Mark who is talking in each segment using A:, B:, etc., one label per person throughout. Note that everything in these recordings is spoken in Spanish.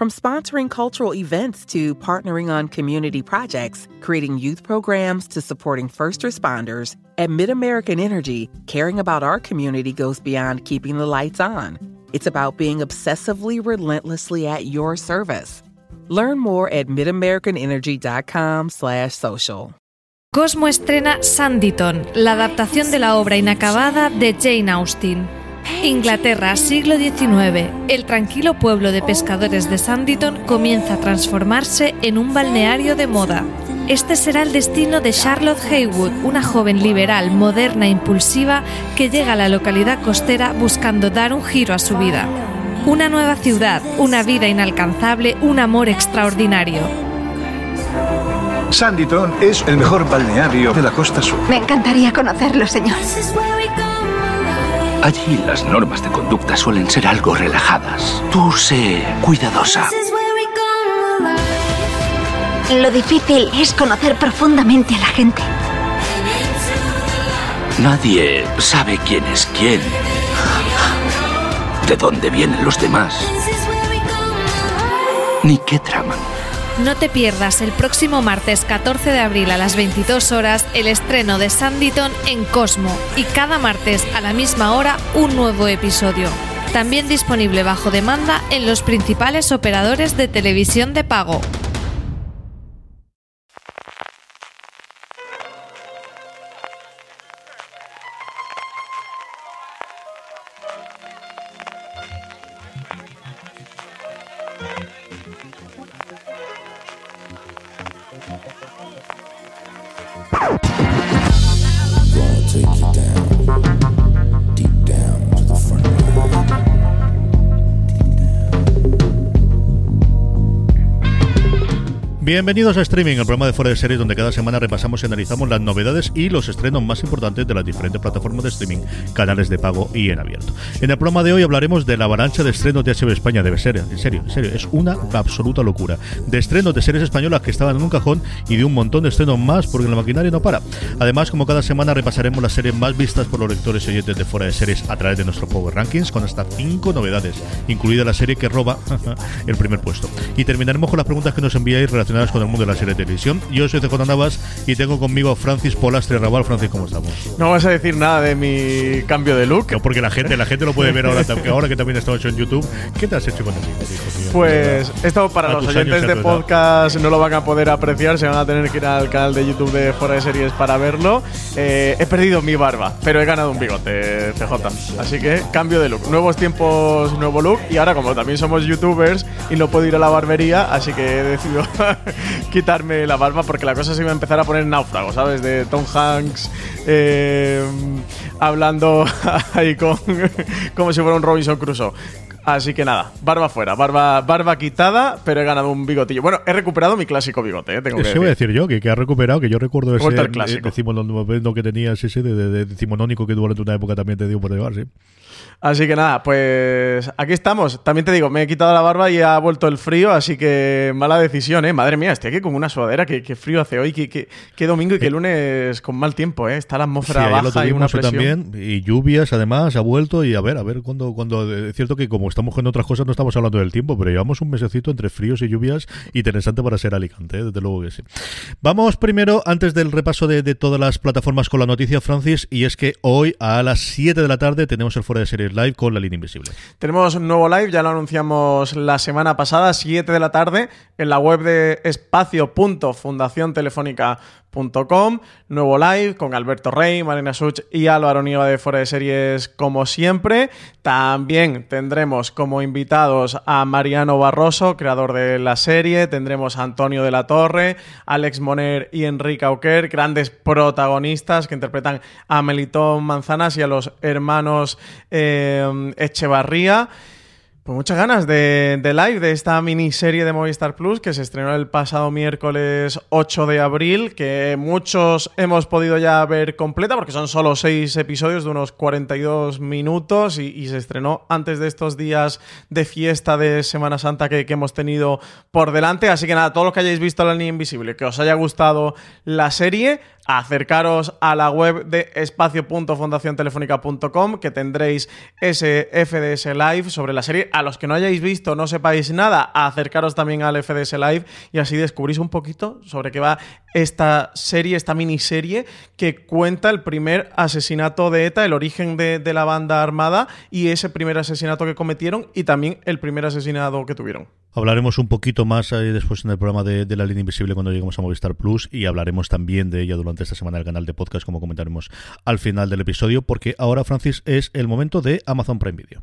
A: From sponsoring cultural events to partnering on community projects, creating youth programs to supporting first responders, at MidAmerican Energy, caring about our community goes beyond keeping the lights on. It's about being obsessively relentlessly at your service. Learn more at midamericanenergy.com/social.
B: Cosmo estrena Sanditon, la adaptación de la obra inacabada de Jane Austen. Inglaterra, siglo XIX. El tranquilo pueblo de pescadores de Sanditon comienza a transformarse en un balneario de moda. Este será el destino de Charlotte Haywood, una joven liberal, moderna e impulsiva que llega a la localidad costera buscando dar un giro a su vida. Una nueva ciudad, una vida inalcanzable, un amor extraordinario.
C: Sanditon es el mejor balneario de la costa sur.
D: Me encantaría conocerlo, señor.
E: Allí las normas de conducta suelen ser algo relajadas. Tú sé cuidadosa.
D: Lo difícil es conocer profundamente a la gente.
E: Nadie sabe quién es quién. De dónde vienen los demás. Ni qué traman.
B: No te pierdas el próximo martes 14 de abril a las 22 horas el estreno de Sanditon en Cosmo y cada martes a la misma hora un nuevo episodio. También disponible bajo demanda en los principales operadores de televisión de pago.
F: Bienvenidos a Streaming, el programa de Fuera de Series donde cada semana repasamos y analizamos las novedades y los estrenos más importantes de las diferentes plataformas de streaming, canales de pago y en abierto. En el programa de hoy hablaremos de la avalancha de estrenos de HBO España, debe ser, en serio, en serio, es una absoluta locura. De estrenos de series españolas que estaban en un cajón y de un montón de estrenos más porque la maquinaria no para. Además, como cada semana repasaremos las series más vistas por los lectores y oyentes de Fuera de Series a través de nuestro Power Rankings con hasta 5 novedades, incluida la serie que roba el primer puesto. Y terminaremos con las preguntas que nos enviáis relacionadas con el mundo de la serie de televisión. Yo soy CJ Navas y tengo conmigo a Francis Polastre Raval. Francis, ¿cómo estamos?
G: No vas a decir nada de mi cambio de look.
F: No, porque la gente, la gente lo puede ver ahora, ahora que también está hecho en YouTube. ¿Qué te has hecho con el
G: Pues esto para los oyentes de podcast no lo van a poder apreciar, se van a tener que ir al canal de YouTube de Fuera de Series para verlo. Eh, he perdido mi barba, pero he ganado un bigote, CJ. Así que cambio de look. Nuevos tiempos, nuevo look. Y ahora, como también somos youtubers y no puedo ir a la barbería, así que he decidido quitarme la barba porque la cosa se iba a empezar a poner náufrago, ¿sabes? De Tom Hanks eh, hablando ahí con como si fuera un Robinson Crusoe. Así que nada, barba fuera, barba, barba quitada, pero he ganado un bigotillo. Bueno, he recuperado mi clásico bigote, ¿eh? tengo que
F: Eso voy a decir yo, que, que ha recuperado, que yo recuerdo ese
G: clásico.
F: decimonónico que tenías, ese de, de- de decimonónico que durante una época también te dio por llevar, sí.
G: Así que nada, pues aquí estamos. También te digo, me he quitado la barba y ha vuelto el frío, así que mala decisión, ¿eh? Madre mía, estoy aquí como una sudadera. Qué, qué frío hace hoy, qué, qué- qué domingo y qué lunes con mal tiempo, ¿eh? Está la
F: Sí,
G: atmósfera
F: lo
G: baja y una
F: hoy
G: presión.
F: también, y lluvias además, ha vuelto, y a ver, a ver, cuando, cuando es cierto que como estamos con otras cosas no estamos hablando del tiempo, pero llevamos un mesecito entre fríos y lluvias interesante para ser Alicante, ¿eh? desde luego que sí. Vamos primero, antes del repaso de, de todas las plataformas con la noticia, Francis, y es que hoy a las 7 de la tarde tenemos el Fuera de Series Live con la línea invisible.
G: Tenemos un nuevo live, ya lo anunciamos la semana pasada, 7 de la tarde, en la web de espacio.fundaciontelefónica.com. Nuevo live con Alberto Rey, Marina Such y Álvaro Nieva de Fuera de Series, como siempre. También tendremos como invitados a Mariano Barroso, creador de la serie. Tendremos a Antonio de la Torre, Alex Moner y Enrique Auquer, grandes protagonistas que interpretan a Melitón Manzanas y a los hermanos eh, Echevarría. Pues muchas ganas de, live de esta miniserie de Movistar Plus que se estrenó el pasado miércoles 8 de abril, que muchos hemos podido ya ver completa porque son solo seis episodios de unos 42 minutos y, se estrenó antes de estos días de fiesta de Semana Santa que, hemos tenido por delante. Así que nada, todos los que hayáis visto La Niña Invisible, que os haya gustado la serie, acercaros a la web de espacio.fundaciontelefónica.com que tendréis ese FDS Live sobre la serie. A los que no hayáis visto, no sepáis nada, acercaros también al FDS Live y así descubrís un poquito sobre qué va esta serie, esta miniserie que cuenta el primer asesinato de ETA, el origen de, de la banda armada y ese primer asesinato que cometieron y también el primer asesinato que tuvieron.
F: Hablaremos un poquito más ahí después en el programa de, de, la línea invisible cuando lleguemos a Movistar Plus y hablaremos también de ella durante esta semana en el canal de podcast como comentaremos al final del episodio porque ahora Francis es el momento de Amazon Prime Video.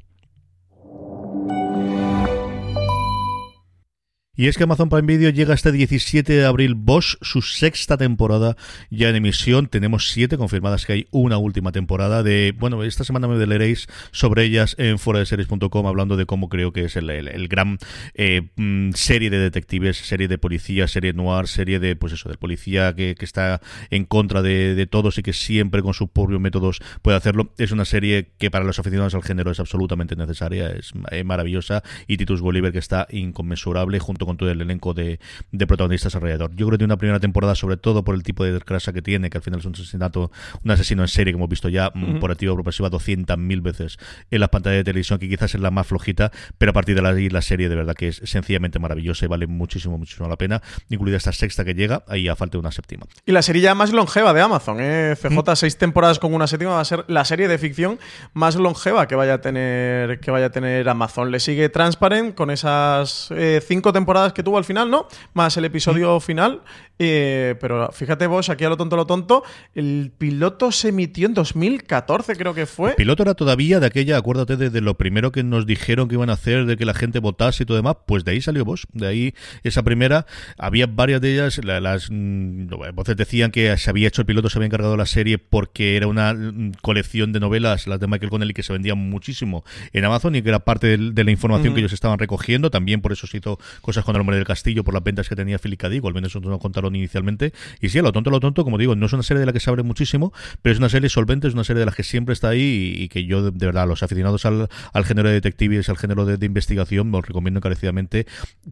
F: Y es que Amazon Prime Video llega este 17 de abril Bosch, su sexta temporada ya en emisión. Tenemos siete confirmadas que hay una última temporada de... Bueno, esta semana me leeréis sobre ellas en foradeseries.com hablando de cómo creo que es el, gran eh, mm, serie de detectives, serie de policía, serie noir, serie de, pues eso, del policía que, está en contra de, todos y que siempre con sus propios métodos puede hacerlo. Es una serie que para los aficionados al género es absolutamente necesaria, es, es maravillosa y Titus Bolívar que está inconmensurable junto con todo el elenco de, protagonistas alrededor. Yo creo que tiene una primera temporada, sobre todo por el tipo de desgracia que tiene, que al final es un asesinato, un asesino en serie que hemos visto ya mm, por activa progresiva 200.000 veces en la pantalla de televisión, que quizás es la más flojita, pero a partir de ahí la serie de verdad que es sencillamente maravillosa y vale muchísimo, muchísimo la pena, incluida esta sexta que llega, ahí a falta de una séptima.
G: Y la serie ya más longeva de Amazon, ¿eh? CJ, mm. seis temporadas con una séptima va a ser la serie de ficción más longeva que vaya a tener, que vaya a tener Amazon. Le sigue Transparent con esas eh, cinco temporadas que tuvo al final, ¿no? Más el episodio final. Eh, pero fíjate vos, aquí a lo tonto, lo tonto, el piloto se emitió en 2014, creo que fue.
F: El piloto era todavía de aquella, acuérdate de, lo primero que nos dijeron que iban a hacer, de que la gente votase y todo demás, pues de ahí salió vos, de ahí esa primera, había varias de ellas, las mm, voces decían que se había hecho el piloto, se había encargado la serie porque era una mm, colección de novelas, las de Michael Connelly, que se vendían muchísimo en Amazon y que era parte de, la información que ellos estaban recogiendo, también por eso se hizo cosas con el hombre del castillo, por las ventas que tenía Philip K. al menos eso nos contaron inicialmente. Y sí, a lo tonto, lo tonto, como digo, no es una serie de la que se abre muchísimo, pero es una serie solvente, es una serie de las que siempre está ahí y, que yo, de, verdad, los aficionados al, género de detectives, al género de, investigación, os recomiendo encarecidamente,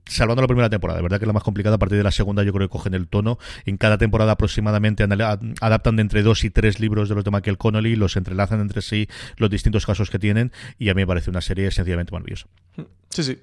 F: salvando la primera temporada. De verdad que es la más complicada, a partir de la segunda yo creo que cogen el tono. En cada temporada aproximadamente adaptan de entre dos y tres libros de los de Michael Connolly, los entrelazan entre sí los distintos casos que tienen y a mí me parece una serie sencillamente maravillosa.
G: Sí, sí.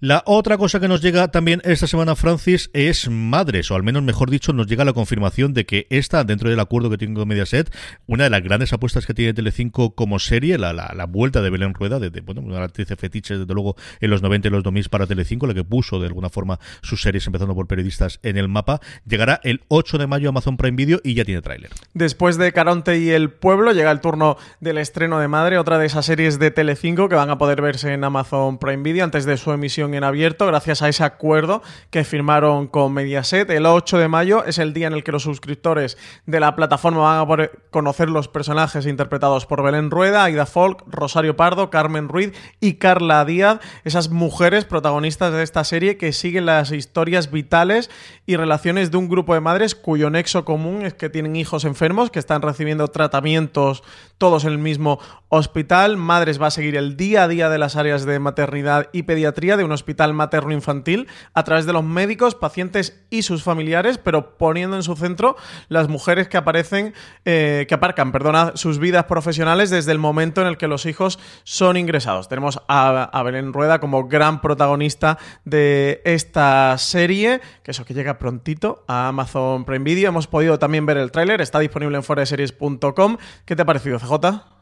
F: La otra cosa que nos llega también esta semana, Francis, es Madres, o al menos mejor dicho, nos llega la confirmación de que esta, dentro del acuerdo que tiene con Mediaset, una de las grandes apuestas que tiene Telecinco como serie, la, la, vuelta de Belén Rueda, de, bueno, una actriz fetiche, desde luego, en los 90 y los 2000 para Telecinco, la que puso de alguna forma sus series, empezando por periodistas, en el mapa, llegará el 8 de mayo a Amazon Prime Video y ya tiene tráiler.
G: Después de Caronte y El Pueblo, llega el turno del estreno de Madre, otra de esas series de Telecinco que van a poder verse en Amazon Prime Video antes de su emisión en abierto gracias a ese acuerdo que firmaron con Mediaset. El 8 de mayo es el día en el que los suscriptores de la plataforma van a conocer los personajes interpretados por Belén Rueda, Aida Folk, Rosario Pardo, Carmen Ruiz y Carla Díaz, esas mujeres protagonistas de esta serie que siguen las historias vitales y relaciones de un grupo de madres cuyo nexo común es que tienen hijos enfermos que están recibiendo tratamientos todos en el mismo hospital. Madres va a seguir el día a día de las áreas de maternidad y pediatría de un hospital materno-infantil a través de los médicos, pacientes y sus familiares, pero poniendo en su centro las mujeres que aparecen, eh, que aparcan, perdona, sus vidas profesionales desde el momento en el que los hijos son ingresados. Tenemos a, a Belén Rueda como gran protagonista de esta serie, que eso que llega prontito a Amazon Prime Video. Hemos podido también ver el tráiler, está disponible en foreseries.com. ¿Qué te ha parecido, CJ?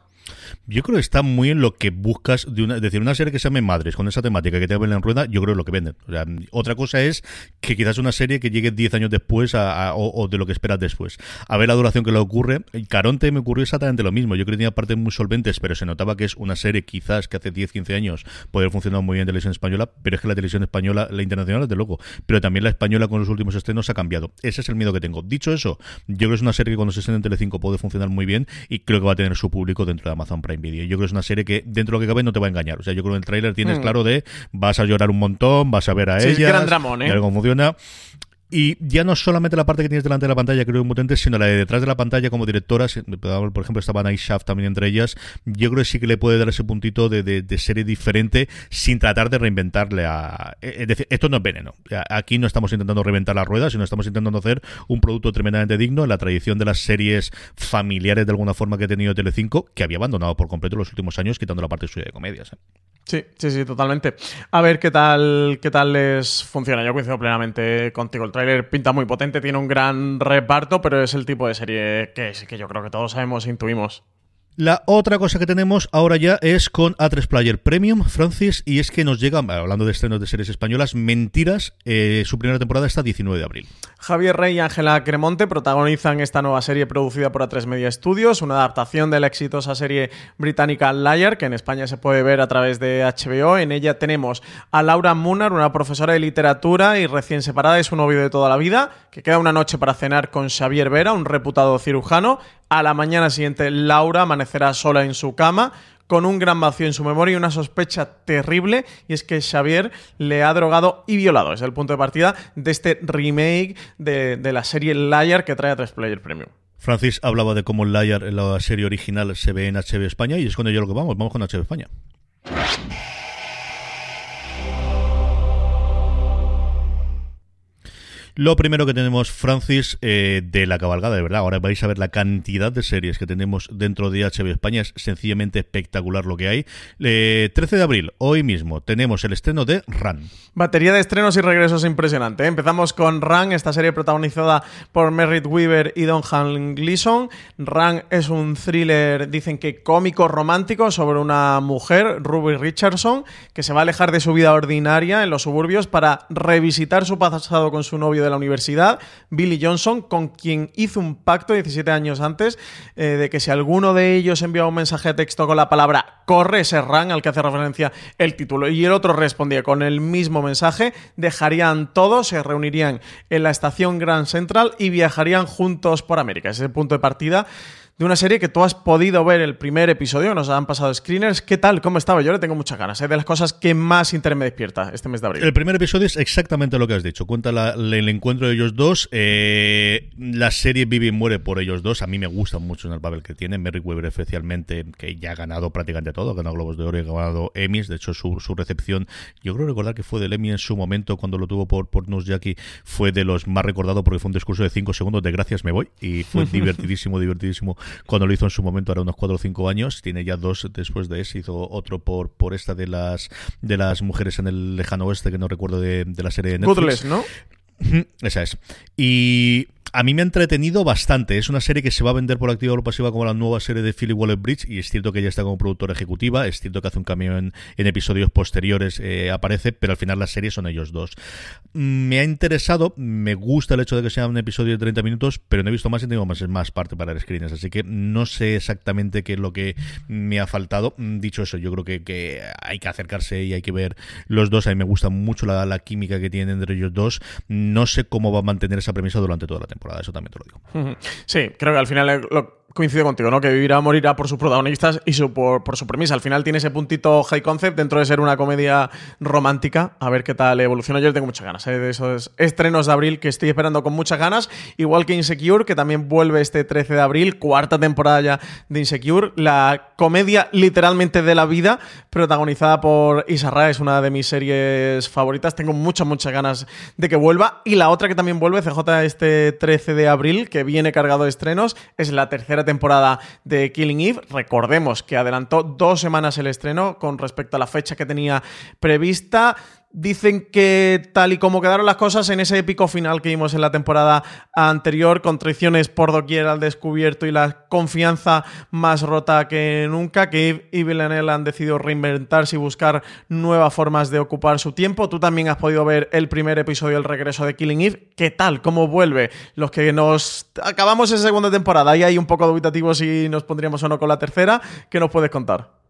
F: Yo creo que está muy en lo que buscas de una, es decir, una serie que se llame Madres, con esa temática que te hablen en rueda, yo creo que es lo que venden. O sea, otra cosa es que quizás una serie que llegue 10 años después o, de lo que esperas después. A ver la duración que le ocurre. Caronte me ocurrió exactamente lo mismo. Yo creo que tenía partes muy solventes, pero se notaba que es una serie quizás que hace 10, 15 años podría funcionar muy bien en televisión española, pero es que la televisión española, la internacional, es de loco. Pero también la española con los últimos estrenos ha cambiado. Ese es el miedo que tengo. Dicho eso, yo creo que es una serie que cuando se estrena en Telecinco puede funcionar muy bien y creo que va a tener su público dentro de Amazon Prime Video. Yo creo que es una serie que dentro de lo que cabe no te va a engañar. O sea, yo creo que en el tráiler tienes mm. claro de vas a llorar un montón, vas a ver a ella,
G: gran dramón, ¿eh?
F: cómo funciona. Y ya no solamente la parte que tienes delante de la pantalla, creo es potente, sino la de detrás de la pantalla como directoras. Por ejemplo, estaba Night Shaft también entre ellas. Yo creo que sí que le puede dar ese puntito de, de, serie diferente sin tratar de reinventarle a. Eh, es decir, esto no es veneno. Aquí no estamos intentando reinventar la rueda, sino estamos intentando hacer un producto tremendamente digno en la tradición de las series familiares de alguna forma que ha tenido Telecinco, que había abandonado por completo los últimos años, quitando la parte suya de comedias. ¿eh?
G: Sí, sí, sí, totalmente. A ver qué tal, qué tal les funciona. Yo coincido plenamente contigo. El tráiler pinta muy potente, tiene un gran reparto, pero es el tipo de serie que, que yo creo que todos sabemos e intuimos.
F: La otra cosa que tenemos ahora ya es con A3 Player Premium, Francis, y es que nos llega, hablando de estrenos de series españolas, Mentiras, eh, su primera temporada está 19 de abril.
G: Javier Rey y Ángela Cremonte protagonizan esta nueva serie producida por A3 Media Studios, una adaptación de la exitosa serie británica Liar, que en España se puede ver a través de HBO. En ella tenemos a Laura Munar, una profesora de literatura y recién separada de su novio de toda la vida, que queda una noche para cenar con Xavier Vera, un reputado cirujano. A la mañana siguiente, Laura amanecerá sola en su cama con un gran vacío en su memoria y una sospecha terrible, y es que Xavier le ha drogado y violado. Es el punto de partida de este remake de, la serie Liar que trae a 3 Player Premium.
F: Francis hablaba de cómo Liar la serie original se ve en HBO España y es con ello lo que vamos, vamos con HBO España. Lo primero que tenemos, Francis, eh, de la cabalgada, de verdad. Ahora vais a ver la cantidad de series que tenemos dentro de HBO España. Es sencillamente espectacular lo que hay. 13 eh, de abril, hoy mismo, tenemos el estreno de Run.
G: Batería de estrenos y regresos impresionante. ¿eh? Empezamos con Run, esta serie protagonizada por Merritt Weaver y Don Han Gleason. Run es un thriller, dicen que cómico romántico, sobre una mujer, Ruby Richardson, que se va a alejar de su vida ordinaria en los suburbios para revisitar su pasado con su novio de la universidad, Billy Johnson, con quien hizo un pacto 17 años antes eh, de que si alguno de ellos enviaba un mensaje de texto con la palabra corre, ese al que hace referencia el título, y el otro respondía con el mismo mensaje, dejarían todo, se reunirían en la estación Grand Central y viajarían juntos por América. Ese es el punto de partida de una serie que tú has podido ver el primer episodio, nos han pasado screeners. ¿Qué tal? ¿Cómo estaba? Yo le tengo muchas ganas. Es ¿eh? de las cosas que más interés me despierta este mes de abril.
F: El primer episodio es exactamente lo que has dicho. Cuenta el encuentro de ellos dos. Eh, la serie vive y muere por ellos dos. A mí me gusta mucho en el papel que tiene. Merrick Weber, especialmente, que ya ha ganado prácticamente todo. Ha ganado Globos de Oro y ha ganado Emmys. De hecho, su, recepción, yo creo recordar que fue del Emmy en su momento, cuando lo tuvo por, por Jackie, fue de los más recordados porque fue un discurso de 5 segundos de gracias, me voy. Y fue divertidísimo, divertidísimo cuando lo hizo en su momento, ahora unos 4 o 5 años. Tiene ya dos después de ese. Hizo otro por, por esta de las de las mujeres en el lejano oeste, que no recuerdo de, de la serie de Netflix.
G: ¿no?
F: Esa es. Y a mí me ha entretenido bastante. Es una serie que se va a vender por activa o pasiva como la nueva serie de Philip Waller Bridge. Y es cierto que ella está como productora ejecutiva. Es cierto que hace un cambio en, episodios posteriores, eh, aparece, pero al final la serie son ellos dos. Me ha interesado, me gusta el hecho de que sea un episodio de 30 minutos, pero no he visto más y tengo más, más parte para el screens. Así que no sé exactamente qué es lo que me ha faltado. Dicho eso, yo creo que, hay que acercarse y hay que ver los dos. A mí me gusta mucho la química que tienen entre ellos dos. No sé cómo va a mantener esa premisa durante toda la temporada eso también te lo digo.
G: Sí, creo que al final lo, coincido contigo, ¿no? Que vivirá morirá por sus protagonistas y su, por, su premisa. Al final tiene ese puntito high concept dentro de ser una comedia romántica. A ver qué tal evoluciona. Yo tengo muchas ganas ¿eh? de esos estrenos de abril que estoy esperando con muchas ganas. Igual que Insecure, que también vuelve este 13 de abril, cuarta temporada ya de Insecure. La comedia literalmente de la vida, protagonizada por Isarra, es una de mis series favoritas. Tengo muchas, muchas ganas de que vuelva. Y la otra que también vuelve, CJ, este 13 de abril, que viene cargado de estrenos, es la tercera temporada de Killing Eve. Recordemos que adelantó dos semanas el estreno con respecto a la fecha que tenía prevista Dicen que tal y como quedaron las cosas en ese épico final que vimos en la temporada anterior, con traiciones por doquier al descubierto y la confianza más rota que nunca, que Eve y Villanelle han decidido reinventarse y buscar nuevas formas de ocupar su tiempo. Tú también has podido ver el primer episodio, el regreso de Killing Eve. ¿Qué tal? ¿Cómo vuelve? Los que nos acabamos esa segunda temporada y hay un poco dubitativo si nos pondríamos o no con la tercera, ¿qué nos puedes contar?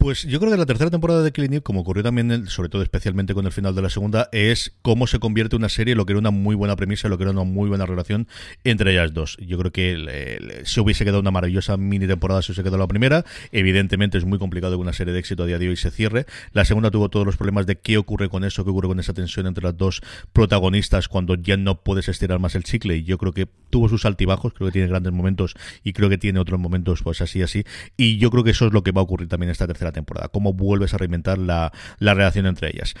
F: Pues yo creo que la tercera temporada de Killing Eve, como ocurrió también, sobre todo especialmente con el final de la segunda, es cómo se convierte una serie, lo que era una muy buena premisa, lo que era una muy buena relación entre ellas dos. Yo creo que se hubiese quedado una maravillosa mini temporada si se quedado la primera. Evidentemente es muy complicado que una serie de éxito a día de hoy se cierre. La segunda tuvo todos los problemas de qué ocurre con eso, qué ocurre con esa tensión entre las dos protagonistas cuando ya no puedes estirar más el chicle. Y yo creo que tuvo sus altibajos, creo que tiene grandes momentos y creo que tiene otros momentos pues así, así. Y yo creo que eso es lo que va a ocurrir también esta tercera temporada, cómo vuelves a reinventar la, relación entre ellas.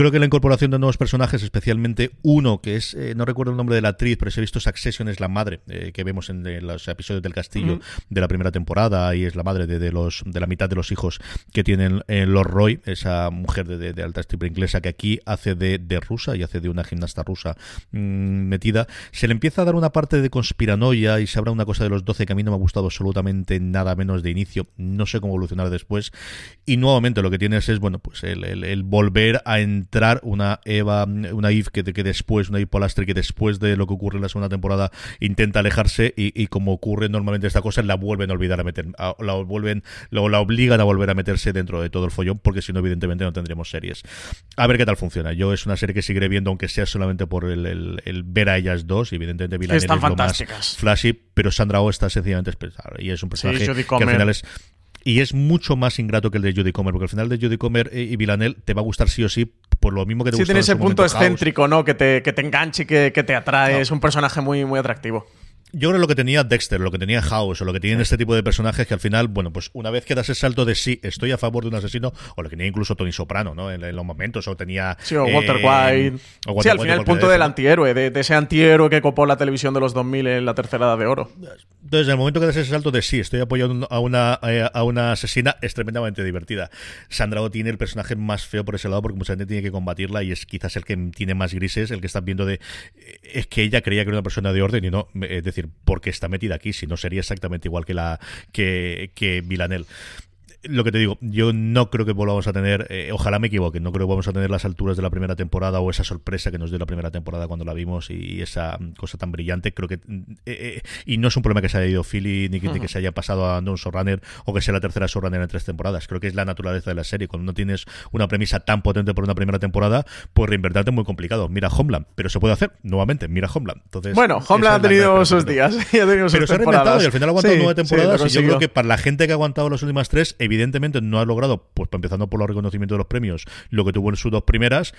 F: Creo que la incorporación de nuevos personajes, especialmente uno que es, eh, no recuerdo el nombre de la actriz, pero si he visto Succession, es la madre eh, que vemos en, los episodios del castillo de la primera temporada y es la madre de, los, de la mitad de los hijos que tienen eh, los Roy, esa mujer de, alta estirpe inglesa que aquí hace de, rusa y hace de una gimnasta rusa mm, metida. Se le empieza a dar una parte de conspiranoia y se habrá una cosa de los 12 que a mí no me ha gustado absolutamente nada menos de inicio. No sé cómo evolucionar después. Y nuevamente lo que tienes es, bueno, pues el, volver a entrar una Eva, una Eve que, que después, una Eve Polastri que después de lo que ocurre en la segunda temporada intenta alejarse y, como ocurre normalmente esta cosa, la vuelven a olvidar a meter, la vuelven, lo, la obligan a volver a meterse dentro de todo el follón, porque si no, evidentemente no tendríamos series. A ver qué tal funciona. Yo es una serie que seguiré viendo, aunque sea solamente por el, ver a ellas dos, y evidentemente
G: Villanelle es lo más
F: flashy, pero Sandra Oh está sencillamente especial y es un personaje que al final es y es mucho más ingrato que el de Judy Comer, porque al final de Judy Comer y Villanelle te va a gustar sí o sí por lo mismo que te
G: sí, tiene ese punto excéntrico, ¿no? Que te, que te enganche, que, que te atrae. Es un personaje muy, muy atractivo.
F: Yo creo lo que tenía Dexter, lo que tenía House, o lo que tienen este tipo de personajes que al final, bueno, pues una vez que das el salto de sí, estoy a favor de un asesino, o lo que tenía incluso Tony Soprano, ¿no? En, los momentos, o tenía.
G: Sí, o Walter eh, White. sí, al final el punto del antihéroe, de, ese antihéroe que copó la televisión de los 2000 en la tercera edad de oro.
F: Entonces, en el momento que das ese salto de sí, estoy apoyando a una, eh, a una asesina, es tremendamente divertida. Sandra O tiene el personaje más feo por ese lado, porque mucha gente tiene que combatirla y es quizás el que tiene más grises, el que están viendo de. Eh, es que ella creía que era una persona de orden y no, es decir, porque está aquí, si no sería exactamente igual que la que, que lo que te digo, yo no creo que volvamos a tener, eh, ojalá me equivoque, no creo que vamos a tener las alturas de la primera temporada o esa sorpresa que nos dio la primera temporada cuando la vimos y esa cosa tan brillante. Creo que, eh, eh, y no es un problema que se haya ido Philly ni que, se haya pasado a un showrunner o que sea la tercera showrunner en tres temporadas. Creo que es la naturaleza de la serie. Cuando no tienes una premisa tan potente por una primera temporada, pues reinvertirte es muy complicado. Mira Homeland, pero se puede hacer nuevamente. Mira Homeland. Entonces,
G: bueno, Homeland ha tenido sus días.
F: pero se ha reinventado y al final ha aguantado nueve temporadas. y yo creo que para la gente que ha aguantado las últimas tres, evidentemente no ha logrado, pues empezando por los reconocimientos de los premios, lo que tuvo en sus dos primeras,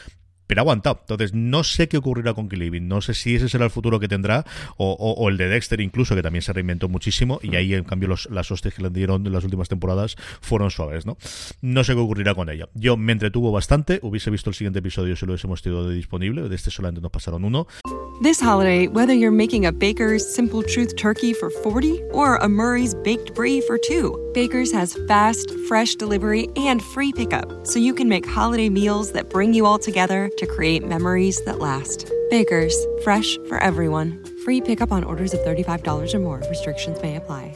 F: pero ha aguantado. Entonces, no sé qué ocurrirá con Killing No sé si ese será el futuro que tendrá, o, el de Dexter incluso, que también se reinventó muchísimo, y ahí, en cambio, los, las hostias que le dieron en las últimas temporadas fueron suaves, ¿no? No sé qué ocurrirá con ella. Yo me entretuvo bastante, hubiese visto el siguiente episodio si lo hubiésemos tenido disponible, de este solamente nos pasaron uno.
H: This holiday, whether you're making a Baker's Simple Truth Turkey for 40 or a Murray's Baked Brie for 2, Baker's has fast, fresh delivery and free pickup, so you can make holiday meals that bring you all together to create memories that last. Baker's, fresh for everyone. Free pickup on orders of $35 or more. Restrictions may apply.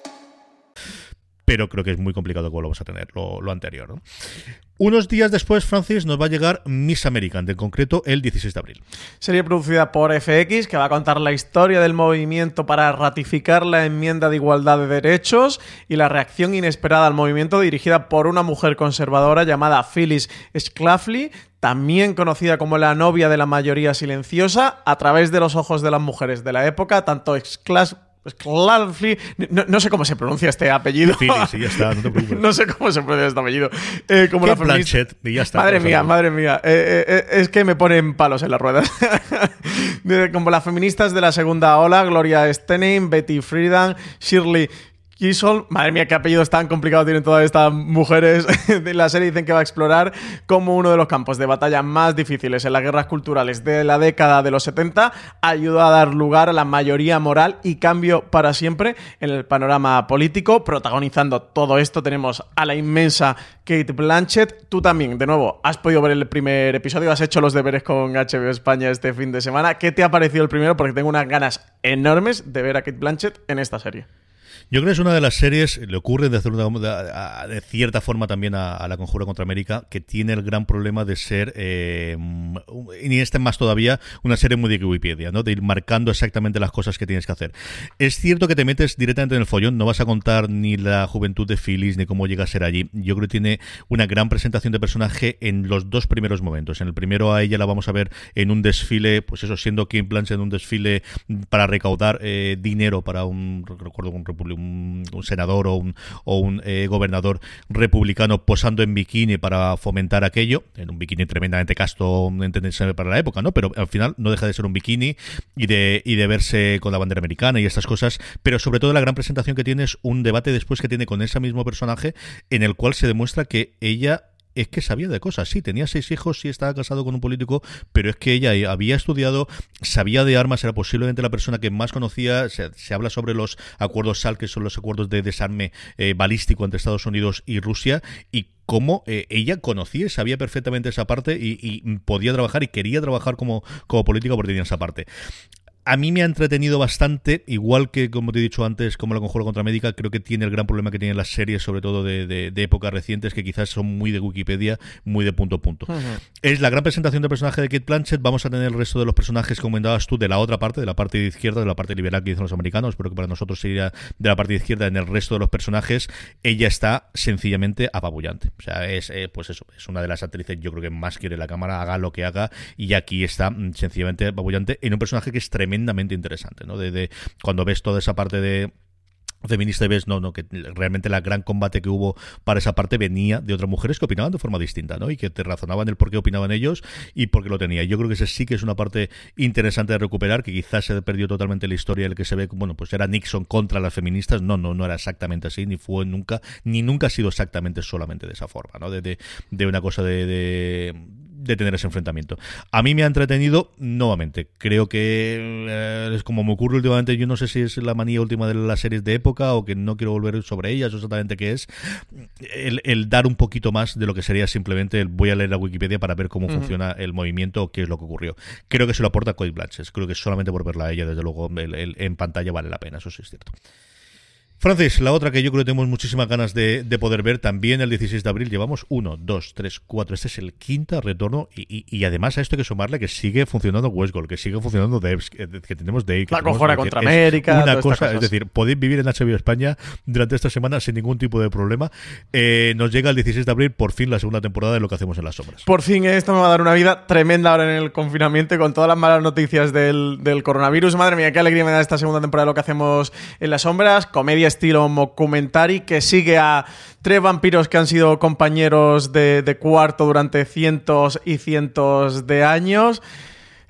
F: Pero creo que es muy complicado que volvamos a tener lo, anterior. ¿no? Unos días después, Francis, nos va a llegar Miss American, en concreto el 16 de abril.
G: Serie producida por FX, que va a contar la historia del movimiento para ratificar la enmienda de igualdad de derechos y la reacción inesperada al movimiento dirigida por una mujer conservadora llamada Phyllis Schlafly, también conocida como la novia de la mayoría silenciosa, a través de los ojos de las mujeres de la época, tanto Schlafly pues no, no, sé cómo se pronuncia este apellido. no, sé cómo se pronuncia este apellido.
F: Eh, como la Blanchett, y ya está.
G: Madre mía, madre mía. Eh, eh, es que me ponen palos en las ruedas. como las feministas de la segunda ola, Gloria Steinem, Betty Friedan, Shirley Kisol, madre mía, qué apellidos tan complicados tienen todas estas mujeres. de la serie dicen que va a explorar como uno de los campos de batalla más difíciles en las guerras culturales de la década de los 70 ayuda a dar lugar a la mayoría moral y cambio para siempre en el panorama político. Protagonizando todo esto tenemos a la inmensa Kate Blanchett. Tú también, de nuevo, has podido ver el primer episodio, has hecho los deberes con HBO España este fin de semana. ¿Qué te ha parecido el primero? Porque tengo unas ganas enormes de ver a Kate Blanchett en esta serie.
F: Yo creo que es una de las series, le ocurre de, hacer una, de cierta forma también a, la Conjura contra América, que tiene el gran problema de ser, eh, y este más todavía, una serie muy de Wikipedia, ¿no? de ir marcando exactamente las cosas que tienes que hacer. Es cierto que te metes directamente en el follón, no vas a contar ni la juventud de Phyllis, ni cómo llega a ser allí. Yo creo que tiene una gran presentación de personaje en los dos primeros momentos. En el primero a ella la vamos a ver en un desfile, pues eso, siendo Kim Blanche en un desfile para recaudar eh, dinero para un, recuerdo, un, un, senador o un, o un eh, gobernador republicano posando en bikini para fomentar aquello, en un bikini tremendamente casto, para la época, ¿no? Pero al final no deja de ser un bikini y de, y de verse con la bandera americana y estas cosas, pero sobre todo la gran presentación que tiene es un debate después que tiene con ese mismo personaje en el cual se demuestra que ella es que sabía de cosas. Sí, tenía seis hijos, sí estaba casado con un político, pero es que ella había estudiado, sabía de armas, era posiblemente la persona que más conocía. Se, habla sobre los acuerdos SAL, que son los acuerdos de desarme eh, balístico entre Estados Unidos y Rusia, y cómo eh, ella conocía y sabía perfectamente esa parte y, y, podía trabajar y quería trabajar como, como política porque tenía esa parte a mí me ha entretenido bastante, igual que como te he dicho antes, como la conjuro contra médica, creo que tiene el gran problema que tienen las series, sobre todo de, de, épocas recientes, que quizás son muy de Wikipedia, muy de punto a punto. Es la gran presentación del personaje de Kate Blanchett, vamos a tener el resto de los personajes que comentabas tú de la otra parte, de la parte de izquierda, de la parte liberal que dicen los americanos, pero que para nosotros sería de la parte de izquierda en el resto de los personajes, ella está sencillamente apabullante. O sea, es eh, pues eso, es una de las actrices yo creo que más quiere la cámara, haga lo que haga, y aquí está mm, sencillamente apabullante en un personaje que es tremendo tremendamente interesante, ¿no? De, cuando ves toda esa parte de feminista y ves, no, no, que realmente la gran combate que hubo para esa parte venía de otras mujeres que opinaban de forma distinta, ¿no? Y que te razonaban el por qué opinaban ellos y por qué lo tenía. Yo creo que ese sí que es una parte interesante de recuperar, que quizás se perdió totalmente la historia el que se ve, bueno, pues era Nixon contra las feministas, no, no, no era exactamente así, ni fue nunca, ni nunca ha sido exactamente solamente de esa forma, ¿no? De, de, una cosa de tener ese enfrentamiento. A mí me ha entretenido nuevamente. Creo que eh, es como me ocurre últimamente, yo no sé si es la manía última de las series de época o que no quiero volver sobre ellas, o exactamente qué es, el, dar un poquito más de lo que sería simplemente el voy a leer la Wikipedia para ver cómo funciona el movimiento o qué es lo que ocurrió. Creo que se lo aporta Cody Blanches. Creo que solamente por verla a ella, desde luego, en pantalla vale la pena, eso sí es cierto. Francis, la otra que yo creo que tenemos muchísimas ganas de, poder ver también el 16 de abril. Llevamos uno, dos, tres, cuatro. Este es el quinto retorno y, además a esto hay que sumarle que sigue funcionando Westgold, que sigue funcionando Devs, que, tenemos Dave.
G: La cojora contra América.
F: Una cosa, es decir, podéis vivir en HBO España durante esta semana sin ningún tipo de problema. Eh, nos llega el 16 de abril por fin la segunda temporada de lo que hacemos en las sombras.
G: Por fin esto me va a dar una vida tremenda ahora en el confinamiento con todas las malas noticias del, del coronavirus. Madre mía, qué alegría me da esta segunda temporada de lo que hacemos en las sombras. Comedia estilo documentary que sigue a tres vampiros que han sido compañeros de, cuarto durante cientos y cientos de años.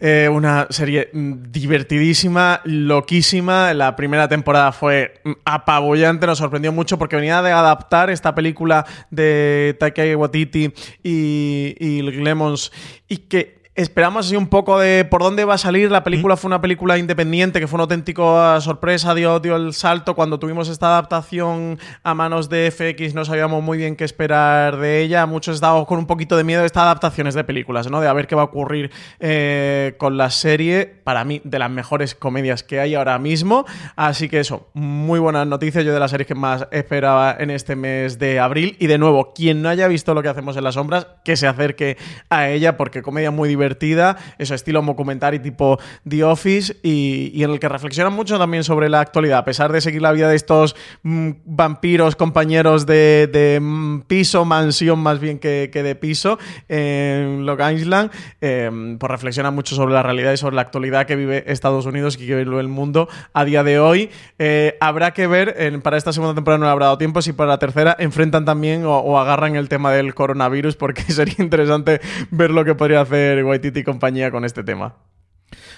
G: Eh, una serie mm, divertidísima, loquísima. La primera temporada fue mm, apabullante, nos sorprendió mucho porque venía de adaptar esta película de Taika Waititi y, y Lemons y que Esperamos así un poco de por dónde va a salir. La película fue una película independiente que fue una auténtica sorpresa, dio, dio el salto. Cuando tuvimos esta adaptación a manos de FX no sabíamos muy bien qué esperar de ella. Muchos estábamos con un poquito de miedo de estas adaptaciones de películas, ¿no? De a ver qué va a ocurrir eh, con la serie. Para mí, de las mejores comedias que hay ahora mismo. Así que eso, muy buenas noticias. Yo de las series que más esperaba en este mes de abril. Y de nuevo, quien no haya visto lo que hacemos en las sombras, que se acerque a ella porque comedia muy divertida divertida, eso estilo documentary tipo The Office y, en el que reflexiona mucho también sobre la actualidad, a pesar de seguir la vida de estos mm, vampiros compañeros de, mm, piso, mansión más bien que, de piso en Long Island, em, pues reflexiona mucho sobre la realidad y sobre la actualidad que vive Estados Unidos y que vive el mundo a día de hoy. Eh, habrá que ver, para esta segunda temporada no habrá dado tiempo, si para la tercera enfrentan también o, agarran el tema del coronavirus, porque sería interesante ver lo que podría hacer Waititi y compañía con este tema.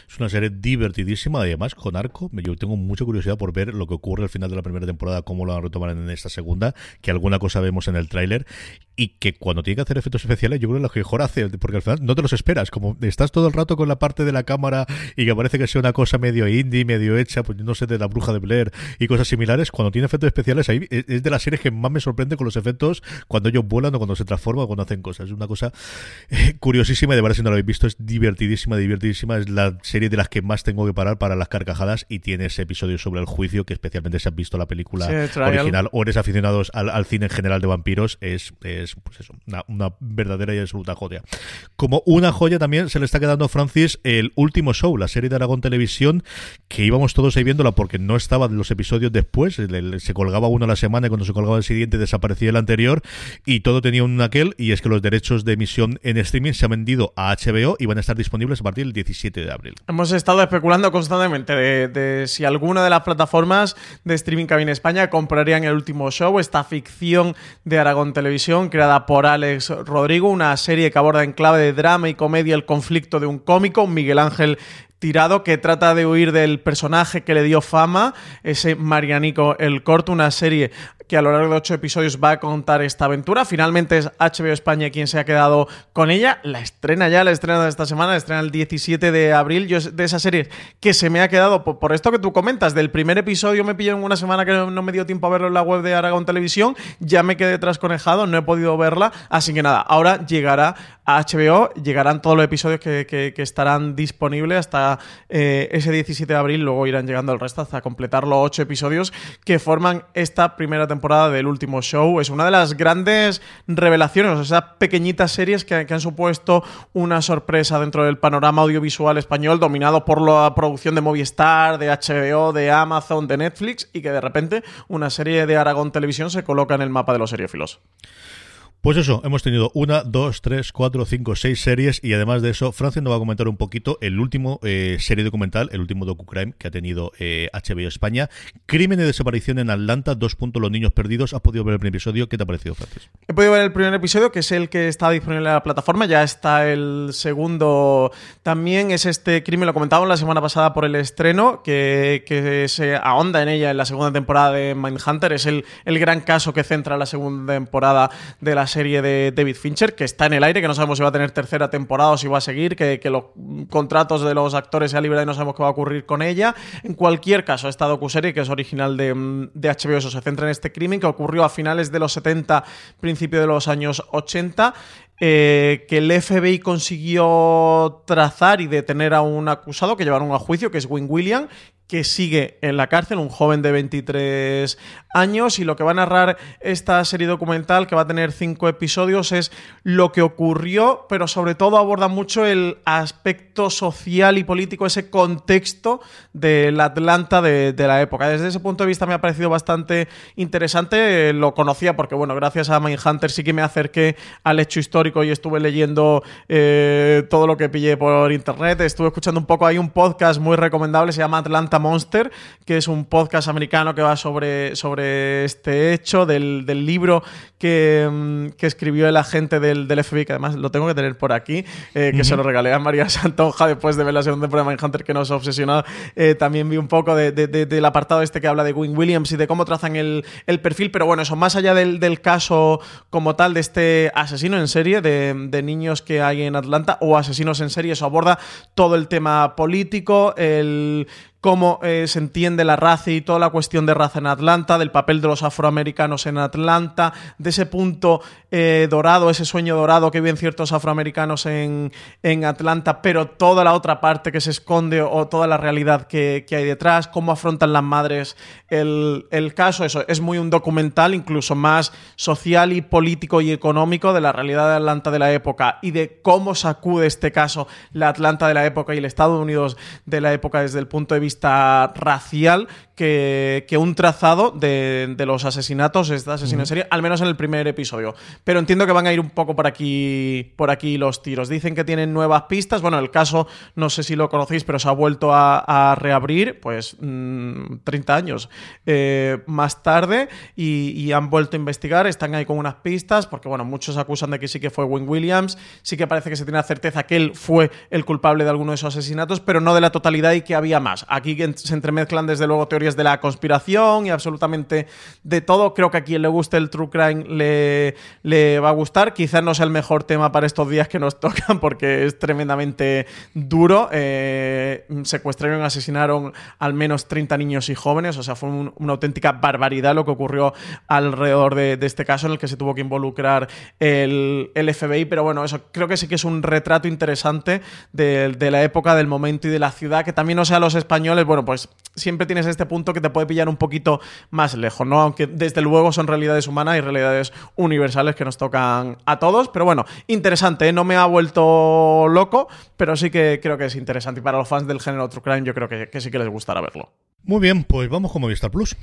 F: Es una serie divertidísima, además con arco. Yo tengo mucha curiosidad por ver lo que ocurre al final de la primera temporada, cómo lo van a retomar en esta segunda, que alguna cosa vemos en el tráiler y que cuando tiene que hacer efectos especiales yo creo que lo que mejor hace, porque al final no te los esperas, como estás todo el rato con la parte de la cámara y que parece que sea una cosa medio indie, medio hecha, pues no sé, de la bruja de Blair y cosas similares, cuando tiene efectos especiales ahí es de las series que más me sorprende con los efectos cuando ellos vuelan o cuando se transforman o cuando hacen cosas. Es una cosa eh, curiosísima y de verdad si no lo habéis visto es divertidísima, divertidísima, es la serie de las que más tengo que parar para las carcajadas y tiene ese episodio sobre el juicio que especialmente si has visto la película original o eres aficionados al, cine en general de vampiros es pues eso, una, verdadera y absoluta joya. Como una joya también se le está quedando a Francis el último show, la serie de Aragón Televisión, que íbamos todos ahí viéndola porque no estaban los episodios después, se colgaba uno a la semana y cuando se colgaba el siguiente desaparecía el anterior y todo tenía un aquel y es que los derechos de emisión en streaming se han vendido a HBO y van a estar disponibles a partir del 17 de abril.
G: Hemos estado especulando constantemente de, si alguna de las plataformas de streaming que en España comprarían el último show, esta ficción de Aragón Televisión creada por Alex Rodrigo, una serie que aborda en clave de drama y comedia el conflicto de un cómico, Miguel Ángel tirado que trata de huir del personaje que le dio fama, ese Marianico el Corto, una serie que a lo largo de ocho episodios va a contar esta aventura. Finalmente es HBO España quien se ha quedado con ella. La estrena ya, la estrena de esta semana, la estrena el 17 de abril. Yo de esa serie que se me ha quedado por, esto que tú comentas. Del primer episodio me pilló en una semana que no, me dio tiempo a verlo en la web de Aragón Televisión. Ya me quedé trasconejado, no he podido verla. Así que nada, ahora llegará a HBO, llegarán todos los episodios que, estarán disponibles hasta eh, ese 17 de abril. Luego irán llegando el resto hasta completar los ocho episodios que forman esta primera temporada del último show. Es una de las grandes revelaciones, o esas pequeñitas series que, han supuesto una sorpresa dentro del panorama audiovisual español, dominado por la producción de Movistar, de HBO, de Amazon, de Netflix, y que de repente una serie de Aragón Televisión se coloca en el mapa de los seriófilos.
F: Pues eso, hemos tenido una, dos, tres, cuatro, cinco, seis series y además de eso, Francia nos va a comentar un poquito el último eh, serie documental, el último docu-crime que ha tenido HBO eh, España, Crimen de desaparición en Atlanta, dos puntos, los niños perdidos. ¿Has podido ver el primer episodio? ¿Qué te ha parecido, Francis?
G: He podido ver el primer episodio, que es el que está disponible en la plataforma, ya está el segundo también, es este crimen, lo comentábamos la semana pasada por el estreno, que, que se ahonda en ella en la segunda temporada de Mindhunter, es el, el gran caso que centra la segunda temporada de la serie de David Fincher, que está en el aire, que no sabemos si va a tener tercera temporada o si va a seguir, que, los contratos de los actores se libres y no sabemos qué va a ocurrir con ella. En cualquier caso, esta docuserie, que es original de, de HBO, eso se centra en este crimen que ocurrió a finales de los 70, principio de los años 80. Eh, que el FBI consiguió trazar y detener a un acusado que llevaron a juicio, que es Win William, que sigue en la cárcel, un joven de 23 años, y lo que va a narrar esta serie documental, que va a tener cinco episodios, es lo que ocurrió, pero sobre todo aborda mucho el aspecto social y político, ese contexto del Atlanta de, la época. Desde ese punto de vista me ha parecido bastante interesante, lo conocía porque, bueno, gracias a Mindhunter sí que me acerqué al hecho histórico y estuve leyendo eh, todo lo que pillé por internet, estuve escuchando un poco, hay un podcast muy recomendable, se llama Atlanta Monster, que es un podcast americano que va sobre, sobre este hecho, del, libro que, mm, que, escribió el agente del, del, FBI, que además lo tengo que tener por aquí, eh, que se lo regalé a María Santonja después de ver la segunda prueba de Hunter que nos obsesionado. Eh, también vi un poco de, del apartado este que habla de Win Williams y de cómo trazan el, el perfil, pero bueno, eso, más allá del, del, caso como tal de este asesino en serie de, de niños que hay en Atlanta o asesinos en serie, eso aborda todo el tema político, el cómo eh, se entiende la raza y toda la cuestión de raza en Atlanta, del papel de los afroamericanos en Atlanta, de ese punto eh, dorado, ese sueño dorado que viven ciertos afroamericanos en, en, Atlanta, pero toda la otra parte que se esconde o toda la realidad que, hay detrás, cómo afrontan las madres el, el, caso, eso es muy un documental, incluso más social y político y económico de la realidad de Atlanta de la época y de cómo sacude este caso la Atlanta de la época y el Estados Unidos de la época desde el punto de vista racial que, un trazado de, los asesinatos, este asesino en serie, al menos en el primer episodio. Pero entiendo que van a ir un poco por aquí, por aquí los tiros. Dicen que tienen nuevas pistas. Bueno, el caso, no sé si lo conocéis, pero se ha vuelto a, reabrir, pues 30 mm, años eh, más tarde y, han vuelto a investigar. Están ahí con unas pistas, porque bueno, muchos acusan de que sí que fue Wayne Williams, sí que parece que se tiene la certeza que él fue el culpable de alguno de esos asesinatos, pero no de la totalidad y que había más. Aquí se entremezclan desde luego teorías de la conspiración y absolutamente de todo. Creo que a quien le guste el True Crime le, le va a gustar. Quizás no sea el mejor tema para estos días que nos tocan porque es tremendamente duro. Eh, secuestraron asesinaron al menos 30 niños y jóvenes. O sea, fue una auténtica barbaridad lo que ocurrió alrededor de, este caso en el que se tuvo que involucrar el, el, FBI. Pero bueno, eso creo que sí que es un retrato interesante de, la época, del momento y de la ciudad. Que también no sea los españoles, bueno, pues siempre tienes este punto que te puede pillar un poquito más lejos, ¿no? Aunque desde luego son realidades humanas y realidades universales que nos tocan a todos. Pero bueno, interesante, ¿eh? no me ha vuelto loco, pero sí que creo que es interesante. Y para los fans del género True Crime, yo creo que, que sí que les gustará verlo.
F: Muy bien, pues vamos con Movistar Plus.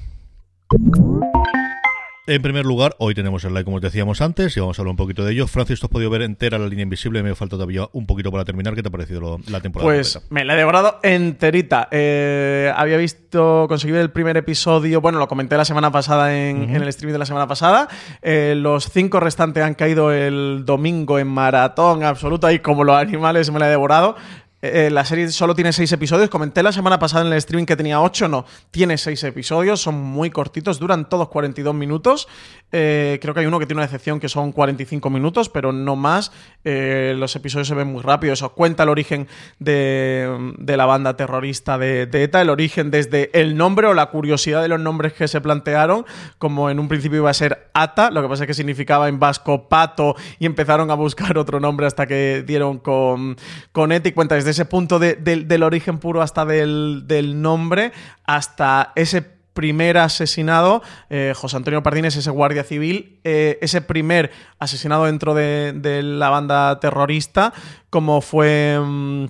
F: En primer lugar, hoy tenemos el like, como decíamos antes, y vamos a hablar un poquito de ello. Francis, ¿tú has podido ver entera la línea invisible? Me falta todavía un poquito para terminar. ¿Qué te ha parecido la temporada?
G: Pues me la he devorado enterita. Eh, había visto, conseguí ver el primer episodio, bueno, lo comenté la semana pasada en, el streaming de la semana pasada. Eh, los cinco restantes han caído el domingo en maratón absoluto, ahí como los animales me la he devorado. Eh, la serie solo tiene seis episodios. Comenté la semana pasada en el streaming que tenía ocho, no. Tiene seis episodios, son muy cortitos, duran todos 42 minutos. Eh, creo que hay uno que tiene una excepción que son 45 minutos, pero no más. Eh, los episodios se ven muy rápido. Eso cuenta el origen de, la banda terrorista de, ETA, el origen desde el nombre o la curiosidad de los nombres que se plantearon, como en un principio iba a ser ATA, lo que pasa es que significaba en vasco pato y empezaron a buscar otro nombre hasta que dieron con, con ETA y cuenta desde ese punto del origen puro hasta del, nombre, hasta ese primer asesinado, eh, José Antonio Pardines, ese guardia civil, eh, ese primer asesinado dentro de, la banda terrorista, como fue... Mm,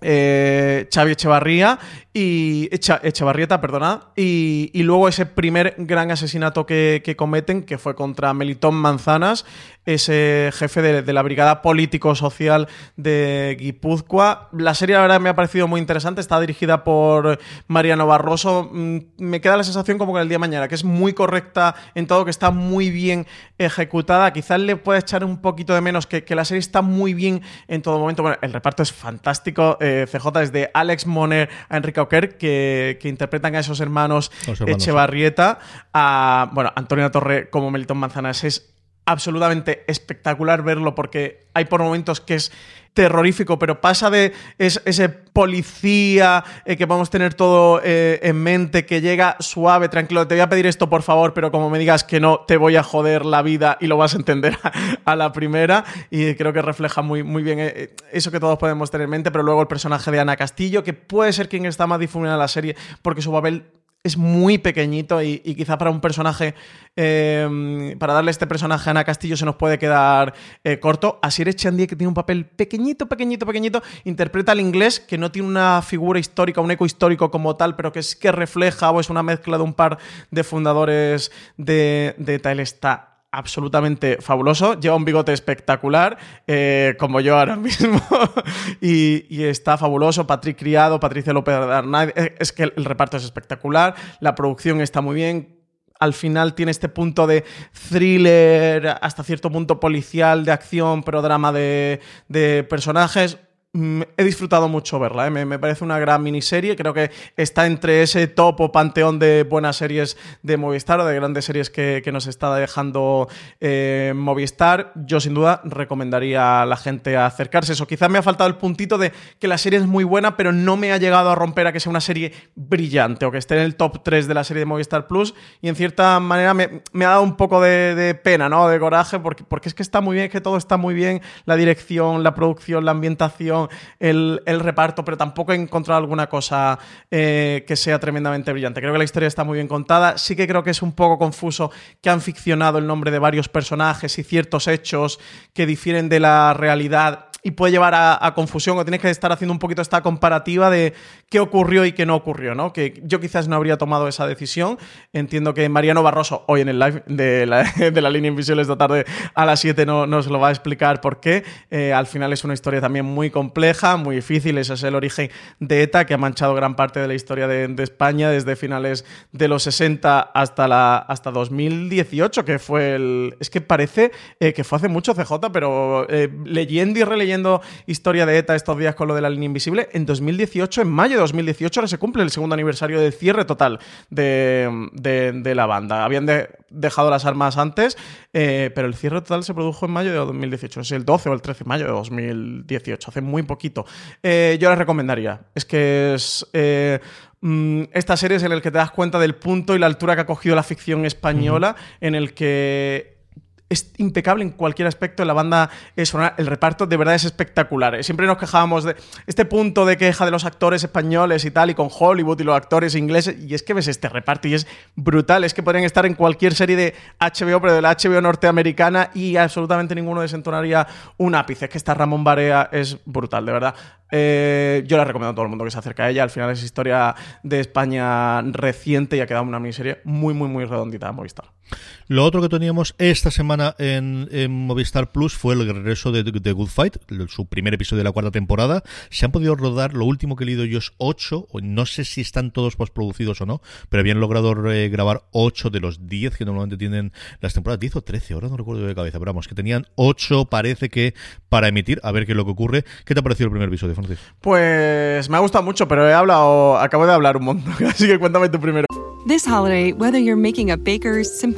G: eh, Xavi Echevarría y Echevarrieta, perdona, y, luego ese primer gran asesinato que, cometen, que fue contra Melitón Manzanas, ese jefe de, la brigada político-social de Guipúzcoa. La serie, la verdad, me ha parecido muy interesante, está dirigida por Mariano Barroso. Mm, me queda la sensación como que el día de mañana, que es muy correcta en todo, que está muy bien ejecutada. Quizás le puede echar un poquito de menos, que, la serie está muy bien en todo momento. Bueno, el reparto es fantástico. CJ es de Alex Moner a Enrique que, interpretan a esos hermanos, Echevarrieta, a bueno, Antonio Torre como Melitón Manzanas. Es absolutamente espectacular verlo porque hay por momentos que es terrorífico, pero pasa de ese policía eh, que vamos a tener todo eh, en mente, que llega suave, tranquilo, te voy a pedir esto por favor, pero como me digas que no, te voy a joder la vida y lo vas a entender a, la primera. Y creo que refleja muy, muy bien eh, eso que todos podemos tener en mente, pero luego el personaje de Ana Castillo, que puede ser quien está más difuminado en la serie, porque su papel es muy pequeñito y, quizá para un personaje, em, para darle este personaje a Ana Castillo se nos puede quedar eh, corto. Asier Echandie, que tiene un papel pequeñito, pequeñito, pequeñito, interpreta al inglés, que no tiene una figura histórica, un eco histórico como tal, pero que es que refleja o es una mezcla de un par de fundadores de, de tal. Absolutamente fabuloso, lleva un bigote espectacular, eh, como yo ahora mismo, y, está fabuloso, Patrick Criado, Patricia López Arnaiz, es que el reparto es espectacular, la producción está muy bien, al final tiene este punto de thriller, hasta cierto punto policial, de acción, pero drama de personajes. Mm, he disfrutado mucho verla, ¿eh? me, parece una gran miniserie, creo que está entre ese top o panteón de buenas series de Movistar o de grandes series que, nos está dejando eh, Movistar. Yo sin duda recomendaría a la gente acercarse eso. Quizás me ha faltado el puntito de que la serie es muy buena, pero no me ha llegado a romper a que sea una serie brillante o que esté en el top 3 de la serie de Movistar Plus y en cierta manera me, ha dado un poco de, pena, ¿no? De coraje, porque, porque es que está muy bien, es que todo está muy bien, la dirección, la producción, la ambientación el, reparto, pero tampoco he encontrado alguna cosa eh, que sea tremendamente brillante. Creo que la historia está muy bien contada. Sí que creo que es un poco confuso que han ficcionado el nombre de varios personajes y ciertos hechos que difieren de la realidad y puede llevar a, confusión o tienes que estar haciendo un poquito esta comparativa de qué ocurrió y qué no ocurrió, ¿no? Que yo quizás no habría tomado esa decisión. Entiendo que Mariano Barroso, hoy en el live de la, de la línea invisible esta tarde a las 7 no, nos lo va a explicar por qué. Eh, al final es una historia también muy compleja, muy difícil. Ese es el origen de ETA que ha manchado gran parte de la historia de, España desde finales de los 60 hasta, la, hasta 2018, que fue el... Es que parece eh, que fue hace mucho CJ, pero eh, leyendo y releyendo historia de ETA estos días con lo de la línea invisible. En 2018, en mayo de 2018, ahora se cumple el segundo aniversario del cierre total de, la banda. Habían dejado las armas antes, eh, pero el cierre total se produjo en mayo de 2018. Es el 12 o el 13 de mayo de 2018, hace muy poquito. Eh, yo les recomendaría. Es que es. Eh, mm, esta serie es en el que te das cuenta del punto y la altura que ha cogido la ficción española, en el que es impecable en cualquier aspecto. La banda es el reparto de verdad es espectacular. Siempre nos quejábamos de este punto de queja de los actores españoles y tal, y con Hollywood y los actores ingleses. Y es que ves este reparto y es brutal. Es que podrían estar en cualquier serie de HBO, pero de la HBO norteamericana y absolutamente ninguno desentonaría un ápice. Es que esta Ramón Barea es brutal, de verdad. Eh, yo la recomiendo a todo el mundo que se acerque a ella. Al final es historia de España reciente y ha quedado una miniserie muy, muy, muy redondita de Movistar.
F: Lo otro que teníamos esta semana en, Movistar Plus fue el regreso de, The Good Fight, su primer episodio de la cuarta temporada. Se han podido rodar, lo último que he leído yo es 8, no sé si están todos postproducidos o no, pero habían logrado eh, grabar 8 de los 10 que normalmente tienen las temporadas, 10 o 13, ahora no recuerdo de cabeza, pero vamos, que tenían 8 parece que para emitir, a ver qué es lo que ocurre. ¿Qué te ha parecido el primer episodio, Francis?
G: Pues me ha gustado mucho, pero he hablado, acabo de hablar un montón, así que cuéntame tú primero.
H: This holiday, whether you're making a Baker's Simple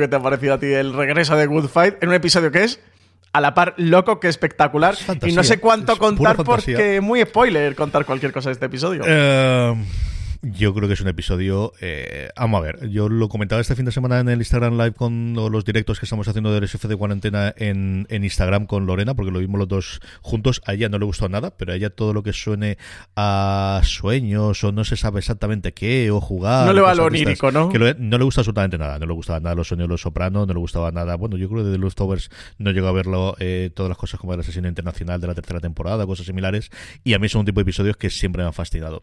G: que te ha parecido a ti el regreso de Good Fight en un episodio que es a la par loco que espectacular. y no sé cuánto contar porque muy spoiler contar cualquier cosa de este episodio.
F: Eh, yo creo que es un episodio. Eh, vamos a ver, yo lo comentaba este fin de semana en el Instagram Live con los directos que estamos haciendo del SF de cuarentena en, Instagram con Lorena, porque lo vimos los dos juntos. A ella no le gustó nada, pero a ella todo lo que suene a sueños o no se sabe exactamente qué o jugar.
G: No le va lo onírico, ¿no?
F: Que no le gusta absolutamente nada. No le gustaba nada los sueños de los sopranos, no le gustaba nada. Bueno, yo creo que de The Towers no llegó a verlo eh, todas las cosas como el asesino internacional de la tercera temporada, cosas similares. Y a mí son un tipo de episodios que siempre me han fascinado.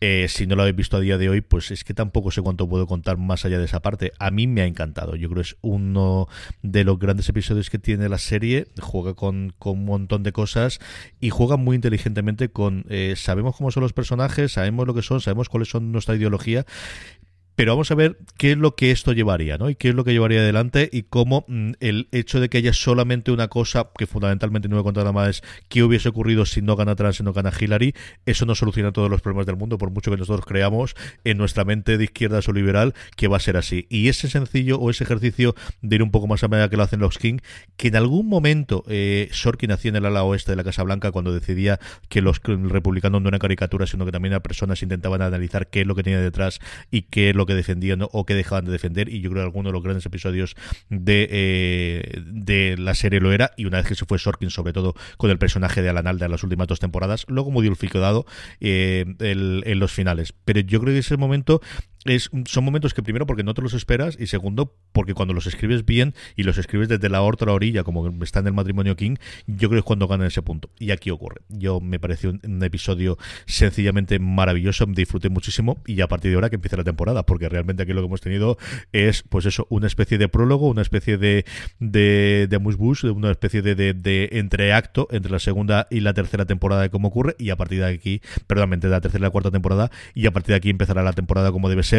F: Eh, si no lo habéis visto a día de hoy, pues es que tampoco sé cuánto puedo contar más allá de esa parte. A mí me ha encantado. Yo creo que es uno de los grandes episodios que tiene la serie. Juega con, un montón de cosas y juega muy inteligentemente con... Eh, sabemos cómo son los personajes, sabemos lo que son, sabemos cuáles son nuestra ideología Pero vamos a ver qué es lo que esto llevaría, ¿no? Y qué es lo que llevaría adelante y cómo mm, el hecho de que haya solamente una cosa que fundamentalmente no me contado nada más es qué hubiese ocurrido si no gana Trump, si no gana Hillary, eso no soluciona todos los problemas del mundo, por mucho que nosotros creamos en nuestra mente de izquierda o liberal que va a ser así. Y ese sencillo o ese ejercicio de ir un poco más a medida que lo hacen los King, que en algún momento eh, Sorkin hacía en el ala oeste de la Casa Blanca cuando decidía que los republicanos no eran caricaturas, sino que también las personas intentaban analizar qué es lo que tenía detrás y qué es lo que defendían o qué dejaban de defender. Y yo creo que alguno de los grandes episodios de, eh, de la serie lo era. Y una vez que se fue Sorkin, sobre todo con el personaje de Alan Alda en las últimas dos temporadas, luego modificado eh, en los finales. Pero yo creo que ese momento es, son momentos que primero porque no te los esperas y segundo porque cuando los escribes bien y los escribes desde la otra orilla como está en el matrimonio King yo creo que es cuando ganan ese punto. Y aquí ocurre. Yo me pareció un, episodio sencillamente maravilloso disfruté muchísimo y a partir de ahora que empieza la temporada porque realmente aquí lo que hemos tenido es pues eso una especie de prólogo una especie de de, de una especie de, de, de, entreacto entre la segunda y la tercera temporada de cómo ocurre y a partir de aquí perdón entre la tercera y la cuarta temporada y a partir de aquí empezará la temporada como debe ser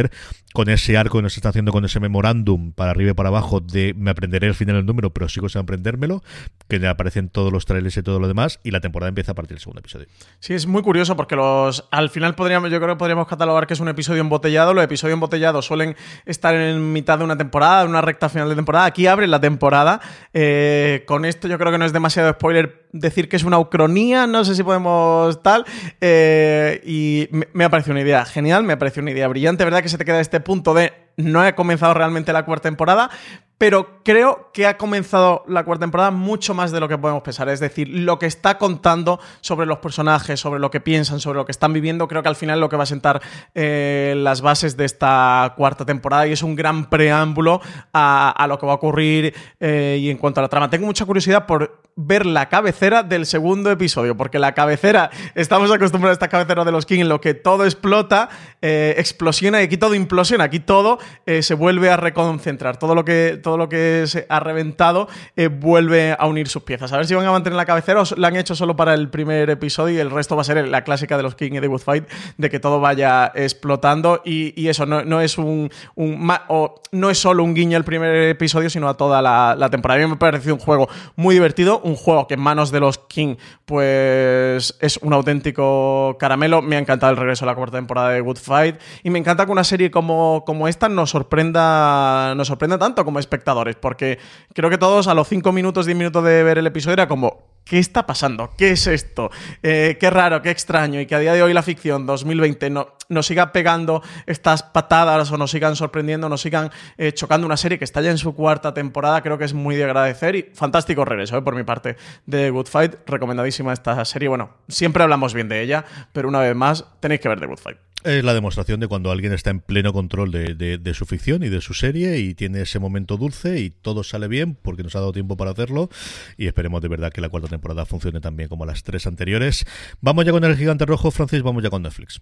F: con ese arco que nos está haciendo con ese memorándum para arriba y para abajo de me aprenderé el final del número, pero sigo sin aprendérmelo, que le aparecen todos los trailers y todo lo demás, y la temporada empieza a partir del segundo episodio.
G: Sí, es muy curioso porque los al final podríamos, yo creo que podríamos catalogar que es un episodio embotellado. Los episodios embotellados suelen estar en mitad de una temporada, en una recta final de temporada. Aquí abre la temporada. Eh, con esto yo creo que no es demasiado spoiler decir que es una ucronía, no sé si podemos tal. Eh, y me, me ha parecido una idea genial, me ha parecido una idea brillante, ¿verdad? Que se te queda este punto de no he comenzado realmente la cuarta temporada, pero creo que ha comenzado la cuarta temporada mucho más de lo que podemos pensar. Es decir, lo que está contando sobre los personajes, sobre lo que piensan, sobre lo que están viviendo, creo que al final lo que va a sentar eh, las bases de esta cuarta temporada y es un gran preámbulo a, lo que va a ocurrir eh, y en cuanto a la trama. Tengo mucha curiosidad por ver la cabecera del segundo episodio, porque la cabecera, estamos acostumbrados a esta cabecera de los King en lo que todo explota, eh, explosiona y aquí todo implosiona, aquí todo se vuelve a reconcentrar, todo lo que todo lo que se ha reventado eh, vuelve a unir sus piezas. A ver si van a mantener la cabecera o la han hecho solo para el primer episodio y el resto va a ser la clásica de los King y the Good Fight, de que todo vaya explotando y, eso no, es un, o no es solo un guiño el primer episodio, sino a toda la, temporada. A mí me ha parecido un juego muy divertido, un juego que en manos de los King pues es un auténtico caramelo. Me ha encantado el regreso a la cuarta temporada de Good Fight y me encanta que una serie como, como esta nos sorprenda, sorprenda tanto como espectadores espectadores, porque creo que todos a los 5 minutos, 10 minutos de ver el episodio era como, ¿qué está pasando? ¿Qué es esto? Eh, qué raro, qué extraño, y que a día de hoy la ficción 2020 no, nos siga pegando estas patadas o nos sigan sorprendiendo, nos sigan eh, chocando una serie que está ya en su cuarta temporada, creo que es muy de agradecer y fantástico regreso eh, por mi parte de Good Fight, recomendadísima esta serie, bueno, siempre hablamos bien de ella, pero una vez más tenéis que ver The Good Fight.
F: Es la demostración de cuando alguien está en pleno control de, su ficción y de su serie y tiene ese momento dulce y todo sale bien porque nos ha dado tiempo para hacerlo y esperemos de verdad que la cuarta temporada funcione tan bien como las tres anteriores. Vamos ya con el gigante rojo, Francis, vamos ya con Netflix.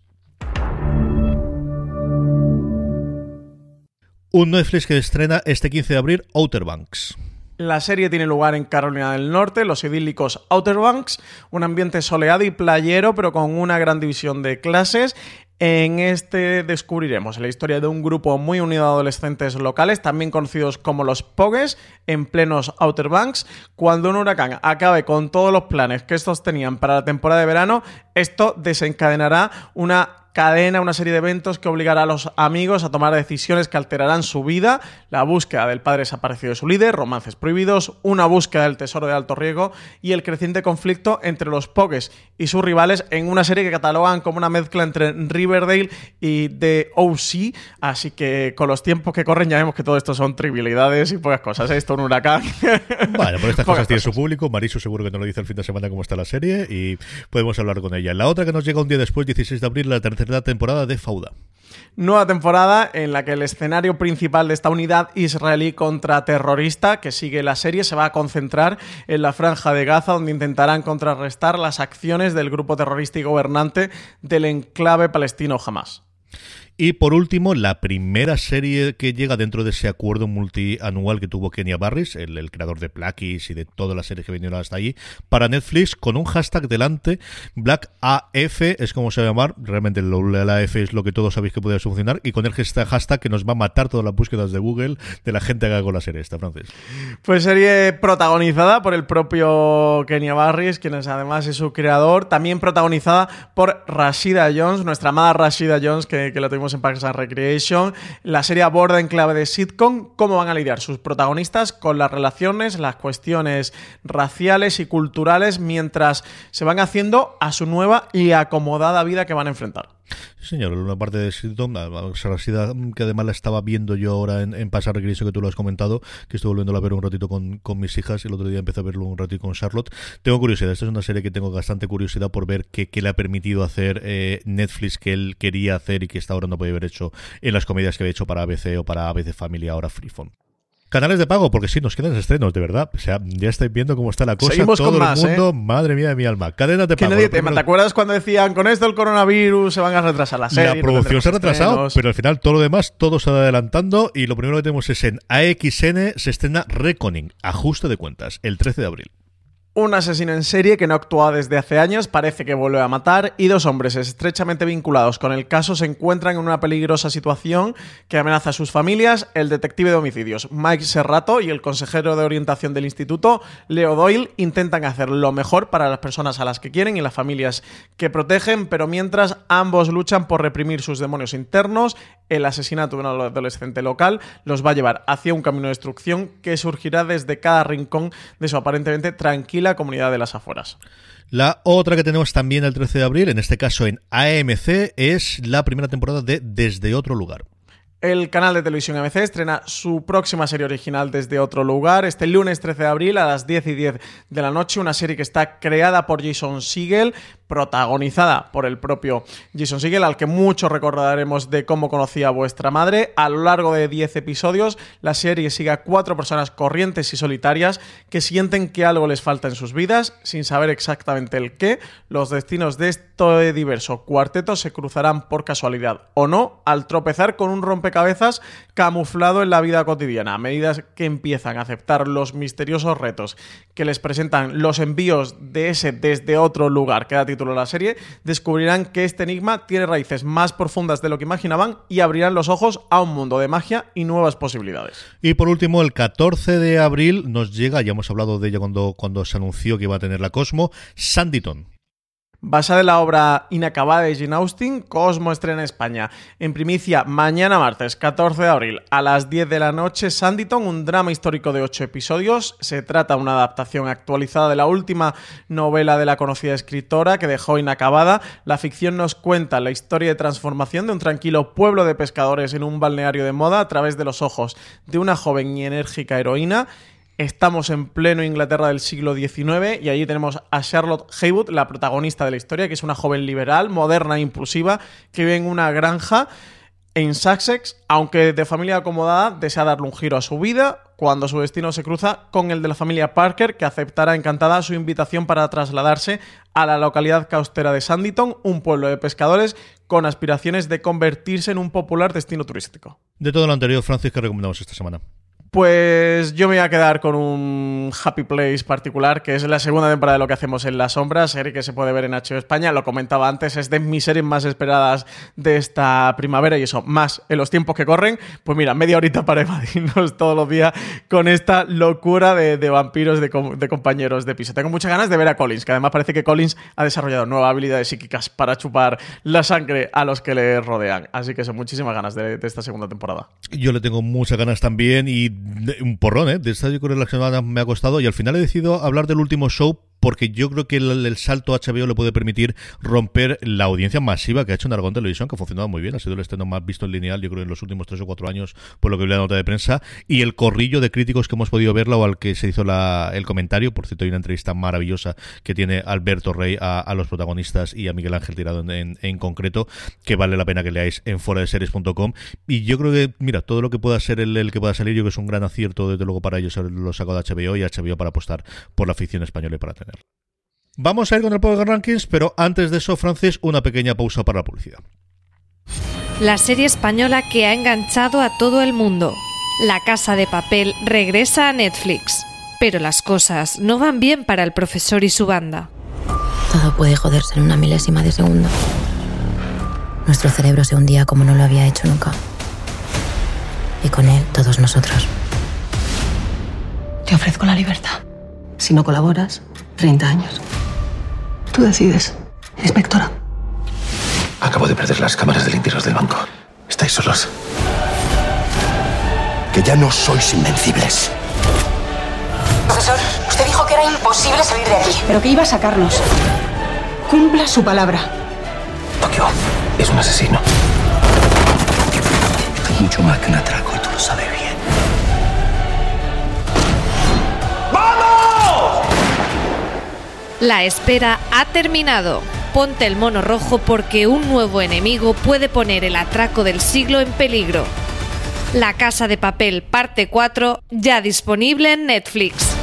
F: Un Netflix que estrena este 15 de abril Outer Banks.
G: La serie tiene lugar en Carolina del Norte, los idílicos Outer Banks, un ambiente soleado y playero, pero con una gran división de clases. En este descubriremos la historia de un grupo muy unido de adolescentes locales, también conocidos como los Pogues, en plenos Outer Banks. Cuando un huracán acabe con todos los planes que estos tenían para la temporada de verano, esto desencadenará una cadena, una serie de eventos que obligará a los amigos a tomar decisiones que alterarán su vida, la búsqueda del padre desaparecido de su líder, romances prohibidos, una búsqueda del tesoro de alto riesgo y el creciente conflicto entre los Pogues y sus rivales en una serie que catalogan como una mezcla entre Riverdale y The OC, así que con los tiempos que corren ya vemos que todo esto son trivialidades y pocas cosas, ¿eh? esto un huracán.
F: Vale, por estas cosas tiene su público, Marisu seguro que no lo dice el fin de semana cómo está la serie y podemos hablar con ella. La otra que nos llega un día después, 16 de abril, la tercera tercera temporada de Fauda.
G: Nueva temporada en la que el escenario principal de esta unidad israelí contraterrorista que sigue la serie se va a concentrar en la franja de Gaza donde intentarán contrarrestar las acciones del grupo terrorista y gobernante del enclave palestino Hamas.
F: Y por último, la primera serie que llega dentro de ese acuerdo multianual que tuvo Kenya Barris, el, creador de Blackies y de todas las series que vinieron hasta allí, para Netflix con un hashtag delante, Black AF es como se va a llamar, realmente la AF es lo que todos sabéis que puede funcionar, y con el hashtag que nos va a matar todas las búsquedas de Google de la gente que haga con la serie esta, Francis.
G: Pues serie protagonizada por el propio Kenya Barris, quien es además es su creador, también protagonizada por Rashida Jones, nuestra amada Rashida Jones, que, que la en Parks and Recreation. La serie aborda en clave de sitcom cómo van a lidiar sus protagonistas con las relaciones, las cuestiones raciales y culturales mientras se van haciendo a su nueva y acomodada vida que van a enfrentar.
F: Sí, señor, una parte de Sitcom, que además la estaba viendo yo ahora en, en Pasar Regreso, que tú lo has comentado, que estuve volviendo a ver un ratito con, con, mis hijas y el otro día empecé a verlo un ratito con Charlotte. Tengo curiosidad, esta es una serie que tengo bastante curiosidad por ver qué, le ha permitido hacer eh, Netflix que él quería hacer y que hasta ahora no puede haber hecho en las comedias que había hecho para ABC o para ABC Family, ahora Freeform. Canales de pago, porque sí, nos quedan estrenos, de verdad. O sea, ya estáis viendo cómo está la cosa.
G: Seguimos
F: Todo
G: con más,
F: el mundo,
G: ¿eh?
F: madre mía de mi alma. Cadenas de
G: Que
F: pago.
G: nadie ¿Te acuerdas cuando decían con esto el coronavirus se van a retrasar las series?
F: La producción se ha retrasado, pero al final todo lo demás, todo se va adelantando y lo primero que tenemos es en AXN se estrena Reckoning, ajuste de cuentas, el 13 de abril.
G: Un asesino en serie que no actúa desde hace años parece que vuelve a matar y dos hombres estrechamente vinculados con el caso se encuentran en una peligrosa situación que amenaza a sus familias. El detective de homicidios Mike Serrato y el consejero de orientación del instituto Leo Doyle intentan hacer lo mejor para las personas a las que quieren y las familias que protegen, pero mientras ambos luchan por reprimir sus demonios internos, el asesinato de un adolescente local los va a llevar hacia un camino de destrucción que surgirá desde cada rincón de su aparentemente tranquila comunidad de las afueras.
F: La otra que tenemos también el 13 de abril, en este caso en AMC, es la primera temporada de Desde otro lugar.
G: El canal de televisión AMC estrena su próxima serie original desde otro lugar este lunes 13 de abril a las 10 y 10 de la noche, una serie que está creada por Jason Segel, protagonizada por el propio Jason Segel, al que mucho recordaremos de cómo conocía a vuestra madre. A lo largo de 10 episodios, la serie sigue a cuatro personas corrientes y solitarias que sienten que algo les falta en sus vidas, sin saber exactamente el qué. Los destinos de este diverso cuarteto se cruzarán por casualidad o no al tropezar con un rompecabezas camuflado en la vida cotidiana. A medida que empiezan a aceptar los misteriosos retos que les presentan los envíos de ese desde otro lugar que da título la serie, descubrirán que este enigma tiene raíces más profundas de lo que imaginaban y abrirán los ojos a un mundo de magia y nuevas posibilidades.
F: Y por último, el 14 de abril nos llega, ya hemos hablado de ella cuando, cuando se anunció que iba a tener la Cosmo, Sanditon.
G: Basada en la obra inacabada de Jane Austen, Cosmo estrena en España. En primicia, mañana martes 14 de abril a las 10 de la noche, Sanditon, un drama histórico de 8 episodios. Se trata de una adaptación actualizada de la última novela de la conocida escritora que dejó inacabada. La ficción nos cuenta la historia de transformación de un tranquilo pueblo de pescadores en un balneario de moda a través de los ojos de una joven y enérgica heroína. Estamos en pleno Inglaterra del siglo XIX y allí tenemos a Charlotte Haywood, la protagonista de la historia, que es una joven liberal, moderna e impulsiva, que vive en una granja en Sussex, aunque de familia acomodada, desea darle un giro a su vida cuando su destino se cruza con el de la familia Parker, que aceptará encantada su invitación para trasladarse a la localidad caustera de Sanditon, un pueblo de pescadores con aspiraciones de convertirse en un popular destino turístico.
F: De todo lo anterior, Francis, ¿qué recomendamos esta semana?
G: Pues yo me voy a quedar con un Happy Place particular, que es la segunda temporada de lo que hacemos en Las Sombras, serie que se puede ver en HBO España. Lo comentaba antes, es de mis series más esperadas de esta primavera y eso, más en los tiempos que corren. Pues mira, media horita para evadirnos todos los días con esta locura de, vampiros de, compañeros de piso. Tengo muchas ganas de ver a Collins, que además parece que Collins ha desarrollado nuevas habilidades psíquicas para chupar la sangre a los que le rodean. Así que son muchísimas ganas de, de esta segunda temporada.
F: Yo le tengo muchas ganas también y un porrón, ¿eh? De esta yo creo la semana me ha costado y al final he decidido hablar del último show porque yo creo que el, salto HBO le puede permitir romper la audiencia masiva que ha hecho en Televisión, que ha funcionado muy bien, ha sido el estreno más visto en lineal, yo creo, en los últimos tres o cuatro años, por lo que vi la nota de prensa, y el corrillo de críticos que hemos podido verla o al que se hizo el comentario, por cierto, hay una entrevista maravillosa que tiene Alberto Rey a, a los protagonistas y a Miguel Ángel Tirado en, concreto, que vale la pena que leáis en foradeseries.com, y yo creo que, mira, todo lo que pueda ser el, que pueda salir, yo creo que es un gran acierto, desde luego, para ellos, lo sacado de HBO y HBO para apostar por la ficción española y para tenerla. Vamos a ir con el Power Rankings, pero antes de eso, Francis, una pequeña pausa para la publicidad.
B: la serie española que ha enganchado a todo el mundo. La Casa de Papel regresa a Netflix, pero las cosas no van bien para el profesor y su banda.
I: Todo puede joderse en una milésima de segundo. Nuestro cerebro se hundía como no lo había hecho nunca. Y con él todos nosotros.
J: Te ofrezco la libertad. Si no colaboras, 30 años. Tú decides, inspectora.
K: Acabo de perder las cámaras de limpiaros del banco. Estáis solos. Que ya no sois invencibles.
J: Profesor, usted dijo que era imposible salir de aquí. Pero que iba a sacarnos. Cumpla su palabra.
K: Tokio es un asesino. Mucho más que un atraco y tú lo sabes bien.
B: La espera ha terminado. Ponte el mono rojo porque un nuevo enemigo puede poner el atraco del siglo en peligro. La Casa de Papel parte 4 ya disponible en Netflix.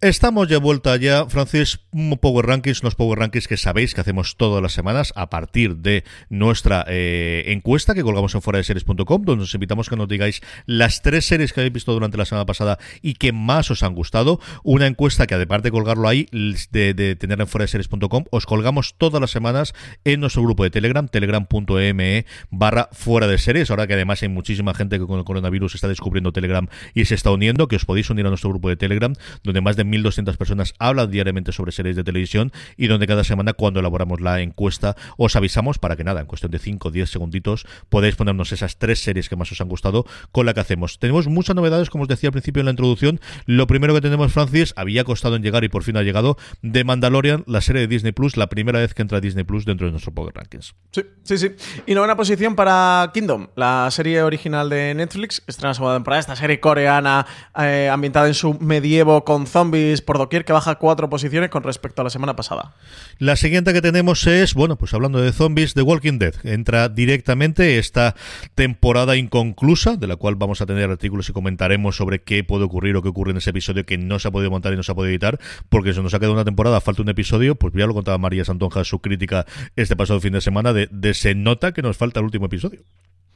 F: Estamos de vuelta ya, Francis, Power Rankings, los Power Rankings que sabéis que hacemos todas las semanas a partir de nuestra eh, encuesta que colgamos en fuera de series.com, donde os invitamos que nos digáis las tres series que habéis visto durante la semana pasada y que más os han gustado. Una encuesta que, además de colgarlo ahí, de, de tenerla en fuera de series.com, os colgamos todas las semanas en nuestro grupo de Telegram, telegram.me barra fuera de series. Ahora que además hay muchísima gente que con el coronavirus está descubriendo Telegram y se está uniendo, que os podéis unir a nuestro grupo de Telegram, donde más de 1.200 personas hablan diariamente sobre series de televisión y donde cada semana cuando elaboramos la encuesta os avisamos para que nada, en cuestión de 5 o 10 segunditos podéis ponernos esas tres series que más os han gustado con la que hacemos. Tenemos muchas novedades, como os decía al principio en la introducción. Lo primero que tenemos, Francis, había costado en llegar y por fin ha llegado, de Mandalorian, la serie de Disney Plus, la primera vez que entra Disney Plus dentro de nuestro Power Rankings.
G: Sí, sí, sí. Y novena posición para Kingdom, la serie original de Netflix, estrena segunda temporada, esta serie coreana eh, ambientada en su medievo con zombies por doquier que baja cuatro posiciones con respecto a la semana pasada.
F: La siguiente que tenemos es, bueno, pues hablando de zombies, The Walking Dead. Entra directamente esta temporada inconclusa, de la cual vamos a tener artículos y comentaremos sobre qué puede ocurrir o qué ocurre en ese episodio que no se ha podido montar y no se ha podido editar, porque se nos ha quedado una temporada, falta un episodio, pues ya lo contaba María Santonja su crítica este pasado fin de semana, de, de se nota que nos falta el último episodio.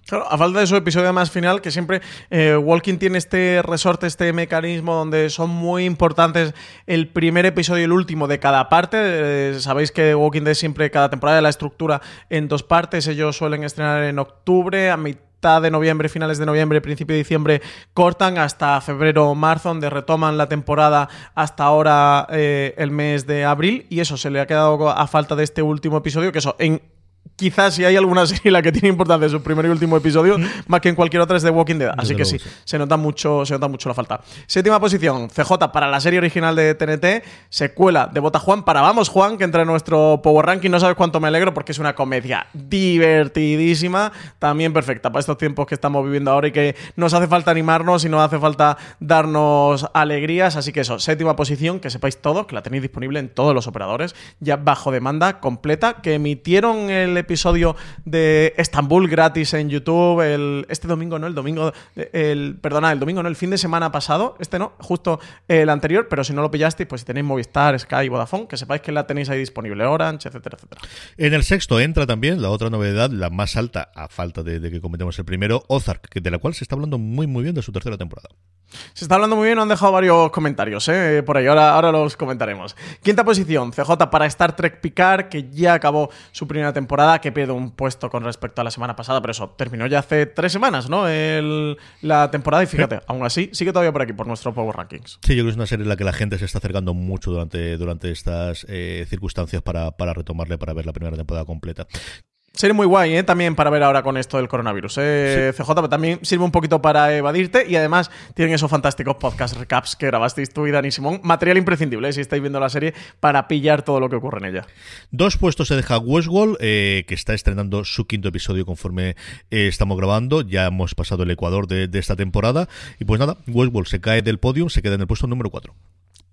G: Claro, a falta de su episodio más final, que siempre eh, Walking tiene este resorte, este mecanismo donde son muy importantes el primer episodio y el último de cada parte. Eh, sabéis que Walking Dead siempre, cada temporada de la estructura en dos partes. Ellos suelen estrenar en octubre, a mitad de noviembre, finales de noviembre, principio de diciembre, cortan hasta febrero o marzo, donde retoman la temporada hasta ahora eh, el mes de abril. Y eso se le ha quedado a falta de este último episodio, que eso en quizás si hay alguna serie la que tiene importancia en su primer y último episodio, mm. más que en cualquier otra es The Walking Dead. Así que sí, se nota mucho, se nota mucho la falta. Séptima posición, CJ para la serie original de TNT, secuela de Bota Juan para Vamos Juan, que entra en nuestro Power Ranking. No sabes cuánto me alegro porque es una comedia divertidísima, también perfecta para estos tiempos que estamos viviendo ahora y que nos hace falta animarnos y nos hace falta darnos alegrías. Así que eso, séptima posición, que sepáis todos, que la tenéis disponible en todos los operadores, ya bajo demanda completa, que emitieron el episodio de Estambul gratis en YouTube el, este domingo, ¿no? El domingo, el, perdona, el domingo, ¿no? El fin de semana pasado, este no, justo el anterior, pero si no lo pillasteis, pues si tenéis Movistar, Sky, Vodafone, que sepáis que la tenéis ahí disponible, Orange, etcétera, etcétera.
F: En el sexto entra también la otra novedad, la más alta, a falta de, que comentemos el primero, Ozark, de la cual se está hablando muy muy bien de su tercera temporada.
G: Se está hablando muy bien, han dejado varios comentarios ¿eh? por ahí, ahora, ahora los comentaremos. Quinta posición, CJ para Star Trek Picard, que ya acabó su primera temporada, que pierde un puesto con respecto a la semana pasada, pero eso terminó ya hace tres semanas, ¿no? la temporada, y fíjate, aún así, sigue todavía por aquí, por nuestro Power Rankings.
F: Sí, yo creo que es una serie en la que la gente se está acercando mucho durante, durante estas eh, circunstancias para, para retomarle, para ver la primera temporada completa.
G: Sería muy guay, ¿eh? También para ver ahora con esto del coronavirus. ¿eh? CJ pero también sirve un poquito para evadirte y además tienen esos fantásticos podcast recaps que grabasteis tú y Dani Simón. Material imprescindible, ¿eh? si estáis viendo la serie, para pillar todo lo que ocurre en ella.
F: Dos puestos se deja Westworld, eh, que está estrenando su quinto episodio conforme eh, estamos grabando. Ya hemos pasado el Ecuador de, de, esta temporada. Y pues nada, Westworld se cae del podio, se queda en el puesto número 4.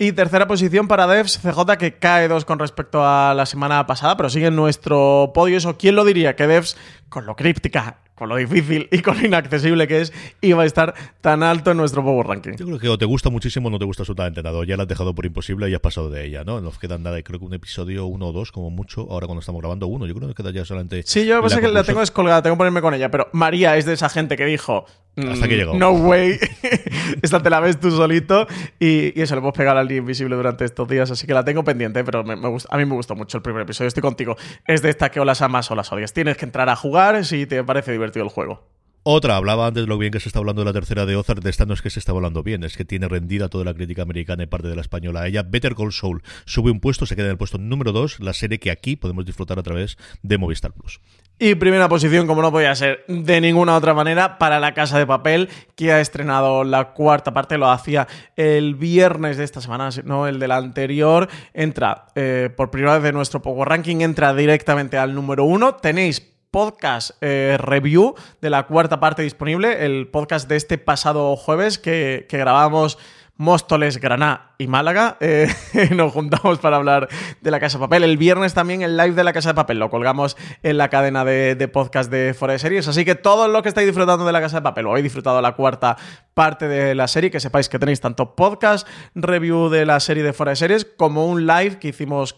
G: Y tercera posición para Devs, CJ, que cae dos con respecto a la semana pasada, pero sigue en nuestro podio. Eso, ¿quién lo diría? Que Devs, con lo críptica con lo difícil y con lo inaccesible que es, iba a estar tan alto en nuestro Power Ranking.
F: Yo creo que o te gusta muchísimo o no te gusta absolutamente nada. Ya la has dejado por imposible y has pasado de ella, ¿no? Nos quedan nada, creo que un episodio uno o dos, como mucho, ahora cuando estamos grabando uno. Yo creo que nos queda ya solamente.
G: Sí, yo pasa que la tengo descolgada, tengo que ponerme con ella, pero María es de esa gente que dijo.
F: Hasta que llegó.
G: No way. Esta te la ves tú solito. Y, y eso le hemos pegado al día invisible durante estos días. Así que la tengo pendiente, pero me, gusta, a mí me gustó mucho el primer episodio. Estoy contigo. Es de esta que o las amas o las odias. Tienes que entrar a jugar si te parece divertido el juego.
F: Otra, hablaba antes de lo bien que se está hablando de la tercera de Ozark, de esta no es que se está hablando bien, es que tiene rendida toda la crítica americana y parte de la española a ella. Better Call Saul sube un puesto, se queda en el puesto número 2, la serie que aquí podemos disfrutar a través de Movistar Plus.
G: Y primera posición, como no podía ser de ninguna otra manera, para La Casa de Papel, que ha estrenado la cuarta parte, lo hacía el viernes de esta semana, no el de la anterior. Entra eh, por primera vez de nuestro Power Ranking, entra directamente al número uno. Tenéis podcast eh, review de la cuarta parte disponible, el podcast de este pasado jueves que, que grabamos Móstoles, Granada y Málaga. Eh, nos juntamos para hablar de la Casa de Papel. El viernes también el live de la Casa de Papel lo colgamos en la cadena de, podcast de Fora de Series. Así que todos los que estáis disfrutando de la Casa de Papel o habéis disfrutado la cuarta parte de la serie, que sepáis que tenéis tanto podcast review de la serie de Fora de Series como un live que hicimos.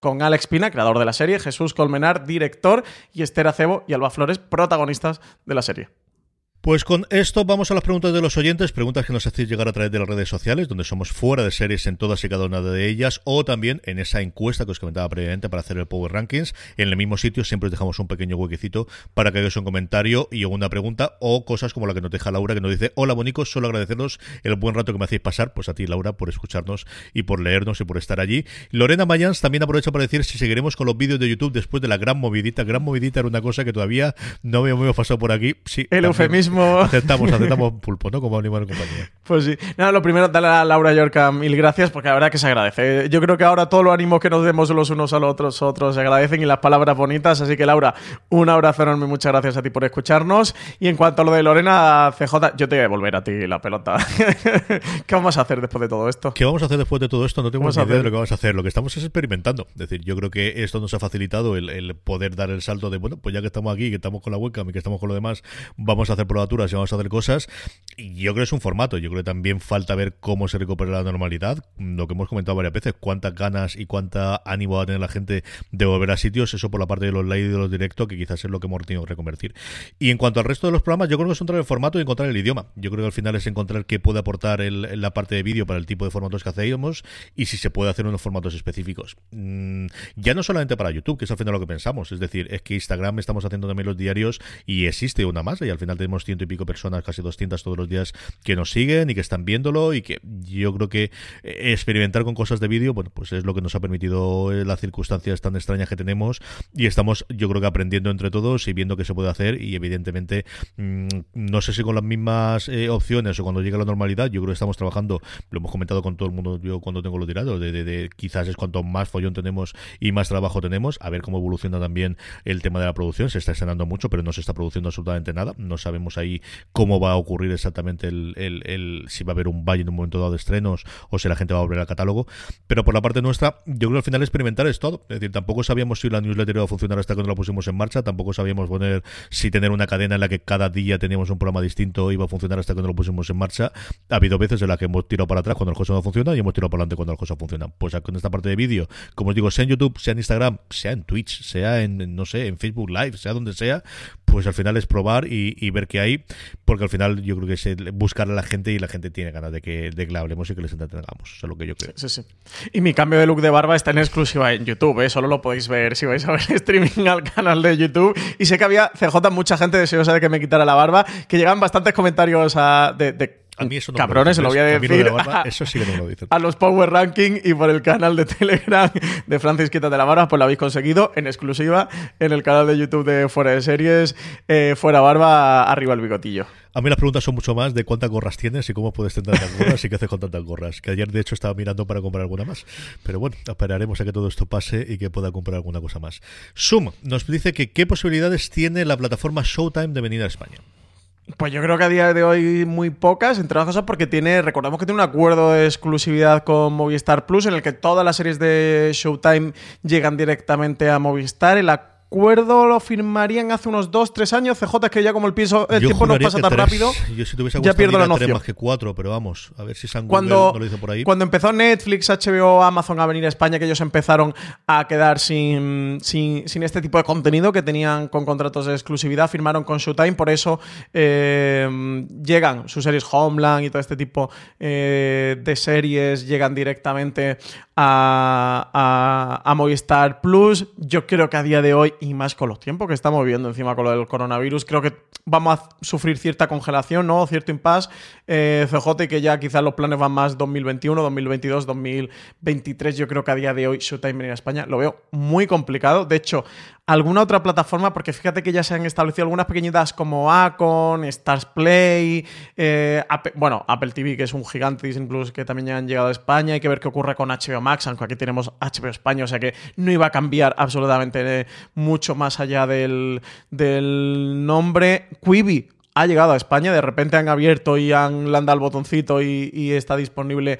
G: con Alex Pina, creador de la serie, Jesús Colmenar, director, y Esther Acebo y Alba Flores, protagonistas de la serie.
F: Pues con esto vamos a las preguntas de los oyentes, preguntas que nos hacéis llegar a través de las redes sociales, donde somos fuera de series en todas y cada una de ellas, o también en esa encuesta que os comentaba previamente para hacer el Power Rankings. En el mismo sitio siempre os dejamos un pequeño huequecito para que hagáis un comentario y una pregunta, o cosas como la que nos deja Laura, que nos dice, hola bonicos, solo agradeceros el buen rato que me hacéis pasar, pues a ti Laura, por escucharnos y por leernos y por estar allí. Lorena Mayans también aprovecha para decir si seguiremos con los vídeos de YouTube después de la gran movidita. Gran movidita era una cosa que todavía no habíamos pasado por aquí. Sí,
G: el eufemismo
F: Aceptamos, aceptamos pulpo, ¿no? Como animal de compañía.
G: Pues sí. Nada, lo primero, darle a Laura Yorca mil gracias porque la verdad que se agradece. Yo creo que ahora todos los ánimos que nos demos los unos a los otros, otros se agradecen y las palabras bonitas. Así que, Laura, un abrazo enorme. Muchas gracias a ti por escucharnos. Y en cuanto a lo de Lorena CJ, yo te voy a devolver a ti la pelota. ¿Qué vamos a hacer después de todo esto?
F: ¿Qué vamos a hacer después de todo esto? No tengo ni idea de lo que vamos a hacer. Lo que estamos es experimentando. Es decir, yo creo que esto nos ha facilitado el, el poder dar el salto de, bueno, pues ya que estamos aquí, que estamos con la webcam y que estamos con lo demás, vamos a hacer probaturas y vamos a hacer cosas. Yo creo que es un formato. Yo creo que también falta ver cómo se recupera la normalidad. Lo que hemos comentado varias veces, cuántas ganas y cuánta ánimo va a tener la gente de volver a sitios. Eso por la parte de los live y de los directos, que quizás es lo que hemos tenido que reconvertir. Y en cuanto al resto de los programas, yo creo que es encontrar el formato y encontrar el idioma. Yo creo que al final es encontrar qué puede aportar el, la parte de vídeo para el tipo de formatos que hacemos y si se puede hacer unos formatos específicos. Mm, ya no solamente para YouTube, que es al final lo que pensamos. Es decir, es que Instagram estamos haciendo también los diarios y existe una más y al final tenemos ciento y pico personas, casi 200 todos los días que nos siguen y que están viéndolo y que yo creo que eh, experimentar con cosas de vídeo, bueno, pues es lo que nos ha permitido eh, las circunstancias tan extrañas que tenemos y estamos yo creo que aprendiendo entre todos y viendo qué se puede hacer y evidentemente mm, no sé si con las mismas eh, opciones o cuando llegue la normalidad, yo creo que estamos trabajando, lo hemos comentado con todo el mundo yo cuando tengo lo tirado, de, de, quizás es cuanto más follón tenemos y más trabajo tenemos, a ver cómo evoluciona también el tema de la producción, se está estrenando mucho pero no se está produciendo absolutamente nada, no sabemos ahí cómo va a ocurrir exactamente el, el, si va a haber un valle en un momento dado de estrenos o si la gente va a volver al catálogo. Pero por la parte nuestra, yo creo que al final experimentar es todo. Es decir, tampoco sabíamos si la newsletter iba a funcionar hasta cuando la pusimos en marcha, tampoco sabíamos poner si tener una cadena en la que cada día teníamos un programa distinto iba a funcionar hasta cuando lo pusimos en marcha. Ha habido veces en las que hemos tirado para atrás cuando las cosas no funcionan y hemos tirado para adelante cuando las cosas funcionan. Pues con esta parte de vídeo, como os digo, sea en YouTube, sea en Instagram, sea en Twitch, sea en, no sé, en Facebook Live, sea donde sea, pues al final es probar y, ver qué hay, porque al final yo creo que es buscar a la gente y la gente tiene ganas de que, de que hablemos y que les entretengamos. Eso es lo que yo creo.
G: Sí, sí, Y mi cambio de look de barba está en exclusiva en YouTube, ¿eh? solo lo podéis ver si vais a ver streaming al canal de YouTube. Y sé que había CJ, mucha gente deseosa de que me quitara la barba, que llegan bastantes comentarios a, de
F: a mí eso no
G: Cabrones, se lo voy a decir.
F: eso sí que no lo dicen.
G: A los Power Ranking y por el canal de Telegram de Francis Quita de la Barba, pues lo habéis conseguido en exclusiva en el canal de YouTube de Fuera de Series, eh, Fuera Barba, arriba el bigotillo.
F: A mí las preguntas son mucho más de cuántas gorras tienes y cómo puedes tener tantas gorras y qué haces con tantas gorras. Que ayer, de hecho, estaba mirando para comprar alguna más. Pero bueno, esperaremos a que todo esto pase y que pueda comprar alguna cosa más. Sum nos dice que qué posibilidades tiene la plataforma Showtime de venir a España.
G: Pues yo creo que a día de hoy muy pocas, entre otras cosas porque tiene, recordemos que tiene un acuerdo de exclusividad con Movistar Plus en el que todas las series de Showtime llegan directamente a Movistar. El acuerdo lo firmarían hace unos 2, 3 años. CJ, es que ya como el, piso, el tiempo no pasa tan rápido.
F: Yo si tuviese ya pierdo la noción. más que 4, pero vamos, a ver si San
G: cuando,
F: no lo hizo por ahí.
G: Cuando empezó Netflix, HBO, Amazon a venir a España, que ellos empezaron a quedar sin, sin, sin este tipo de contenido que tenían con contratos de exclusividad, firmaron con Showtime, por eso eh, llegan sus series Homeland y todo este tipo eh, de series, llegan directamente a, a, a Movistar Plus. Yo creo que a día de hoy y más con los tiempos que estamos viviendo encima con lo del coronavirus, creo que vamos a sufrir cierta congelación, ¿no? Cierto impasse. Eh, CJ, que ya quizás los planes van más 2021, 2022, 2023. Yo creo que a día de hoy Showtime en España lo veo muy complicado. De hecho, alguna otra plataforma, porque fíjate que ya se han establecido algunas pequeñitas como Acon, Stars Play, eh, bueno, Apple TV, que es un gigante Disney Plus que también ya han llegado a España. Hay que ver qué ocurre con HBO Max, aunque aquí tenemos HBO España, o sea que no iba a cambiar absolutamente mucho más allá del, del nombre. Quibi ha llegado a España, de repente han abierto y han le el botoncito y, y, está disponible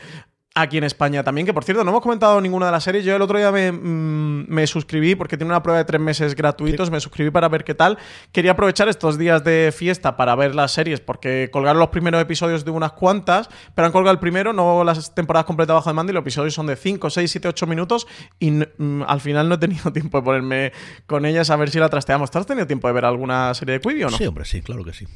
G: aquí en España también, que por cierto, no hemos comentado ninguna de las series. Yo el otro día me, mm, me suscribí porque tiene una prueba de tres meses gratuitos, me suscribí para ver qué tal. Quería aprovechar estos días de fiesta para ver las series porque colgaron los primeros episodios de unas cuantas, pero han colgado el primero, no las temporadas completas bajo demanda y los episodios son de 5, 6, 7, 8 minutos y mm, al final no he tenido tiempo de ponerme con ellas a ver si la trasteamos. ¿Tú has tenido tiempo de ver alguna serie de Quibi o no?
F: Sí, hombre, sí, claro que sí.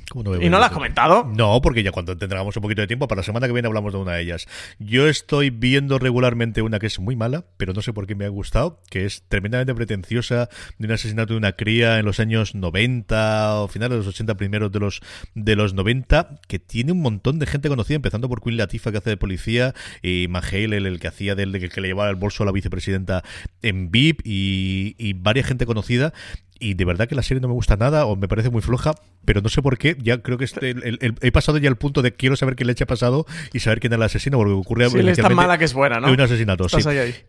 G: ¿Y no la has comentado?
F: No, porque ya cuando tengamos un poquito de tiempo, para la semana que viene hablamos de una de ellas. Yo estoy estoy viendo regularmente una que es muy mala, pero no sé por qué me ha gustado, que es tremendamente pretenciosa, de un asesinato de una cría en los años 90 o finales de los 80 primeros de los de los 90, que tiene un montón de gente conocida, empezando por Queen Latifah que hace de policía, y Mahale, el, que hacía del de que le llevaba el bolso a la vicepresidenta en VIP y, y varias gente conocida y de verdad que la serie no me gusta nada o me parece muy floja, pero no sé por qué, ya creo que este, he pasado ya al punto de quiero saber qué le ha pasado y saber quién es el asesino, porque ocurre
G: sí, es tan mala que es buena, ¿no?
F: un asesinato, sí.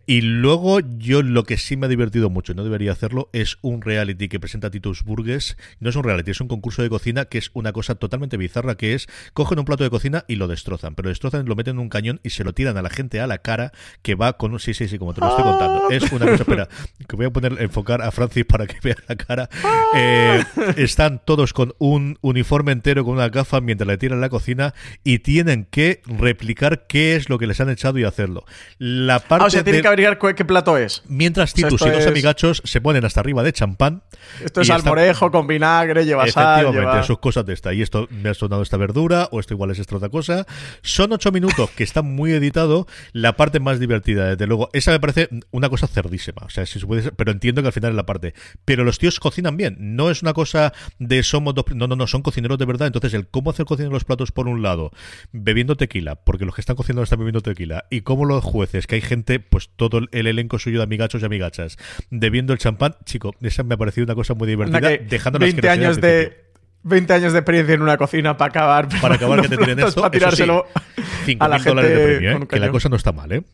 F: Y luego yo lo que sí me ha divertido mucho, y no debería hacerlo, es un reality que presenta Titus Burgess. No es un reality, es un concurso de cocina que es una cosa totalmente bizarra, que es, cogen un plato de cocina y lo destrozan, pero lo destrozan, lo meten en un cañón y se lo tiran a la gente a la cara, que va con un... Sí, sí, sí, como te lo estoy contando. Es una cosa, espera, que voy a poner, enfocar a Francis para que vea la cara. Eh, están todos con un uniforme entero, con una gafa, mientras le tiran la cocina y tienen que replicar qué es lo que les han echado y hacerlo. La parte
G: ah, o sea, tienen que averiguar qué plato es.
F: Mientras Titus y los amigachos se ponen hasta arriba de champán.
G: Esto es almorejo con vinagre, lleva sal. Efectivamente,
F: sus cosas de esta. Y esto me ha sonado esta verdura, o esto igual es esta otra cosa. Son ocho minutos que está muy editado. La parte más divertida, desde luego. Esa me parece una cosa cerdísima. O sea, si se puede, pero entiendo que al final es la parte. Pero los tíos cocinan bien. No es una cosa de somos dos. No, no, no, son cocineros de verdad. Entonces, el cómo hacer cocinar los platos por un lado, bebiendo tequila, porque los que están cocinando están bebiendo tequila, y cómo los jueces, que hay gente, pues todo el elenco suyo de amigachos y amigachas, bebiendo el champán, chico, esa me ha parecido una cosa muy divertida, dejando
G: 20 años de 20 años de experiencia en una cocina para acabar.
F: Para acabar que te tiren esto.
G: Para tirárselo
F: a la gente de premio, ¿eh? que la cosa no está mal, ¿eh?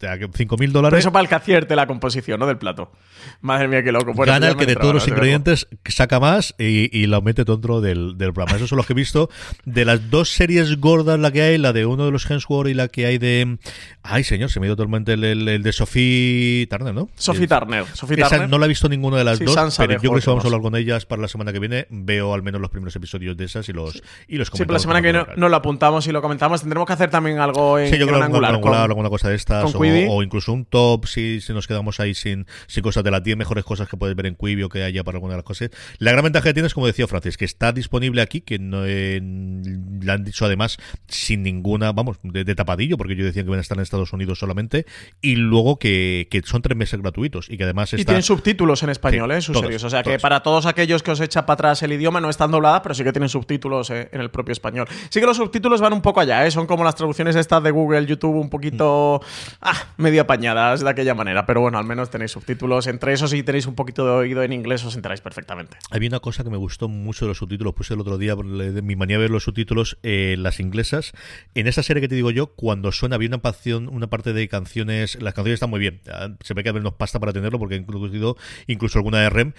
F: 5.000 dólares.
G: eso para el que acierte la composición, ¿no? Del plato. Madre mía, qué loco.
F: Gana el que de todos los ingredientes saca más y, y lo mete dentro del, del programa. Esos son los que he visto. De las dos series gordas, la que hay, la de uno de los Hemsworth y la que hay de. Ay, señor, se me dio totalmente el, el, de Sophie Turner, ¿no?
G: Sophie Turner. Sophie
F: Esa no la he visto ninguna de las dos, pero yo creo que vamos a hablar con ellas para la semana que viene. Veo al menos los primeros episodios de esas y los, y los
G: comentamos. Sí, pero la semana que viene no, lo apuntamos y lo comentamos. Tendremos que hacer también algo en,
F: sí, yo creo
G: angular.
F: Con, alguna cosa de estas. O, o, incluso un top si, si nos quedamos ahí sin, sin cosas de las 10 mejores cosas que puedes ver en Quibi o que haya para alguna de las cosas. La gran ventaja que tienes, como decía Francis, que está disponible aquí, que no eh, le han dicho además sin ninguna, vamos, de, tapadillo, porque yo decía que van a estar en Estados Unidos solamente, y luego que, que son tres meses gratuitos y que además
G: está... Y tienen subtítulos en español, ¿eh? Sus series. O sea que para todos aquellos que os echa para atrás el idioma, no están dobladas, pero sí que tienen subtítulos eh, en el propio español. Sí que los subtítulos van un poco allá, ¿eh? Son como las traducciones estas de Google, YouTube, un poquito ah, medio apañadas de aquella manera. Pero bueno, al menos tenéis subtítulos. Entre esos sí tenéis un poquito de oído en inglés, os enteráis perfectamente.
F: Había una cosa que me gustó mucho de los subtítulos, puse el otro día, mi manía de ver los subtítulos, eh, las inglesas. En esa serie que te digo yo, cuando suena, había una, pasión, una parte de canciones, las canciones están muy bien. Se ve que habernos pasta para tenerlo porque he incluido incluso alguna de REM.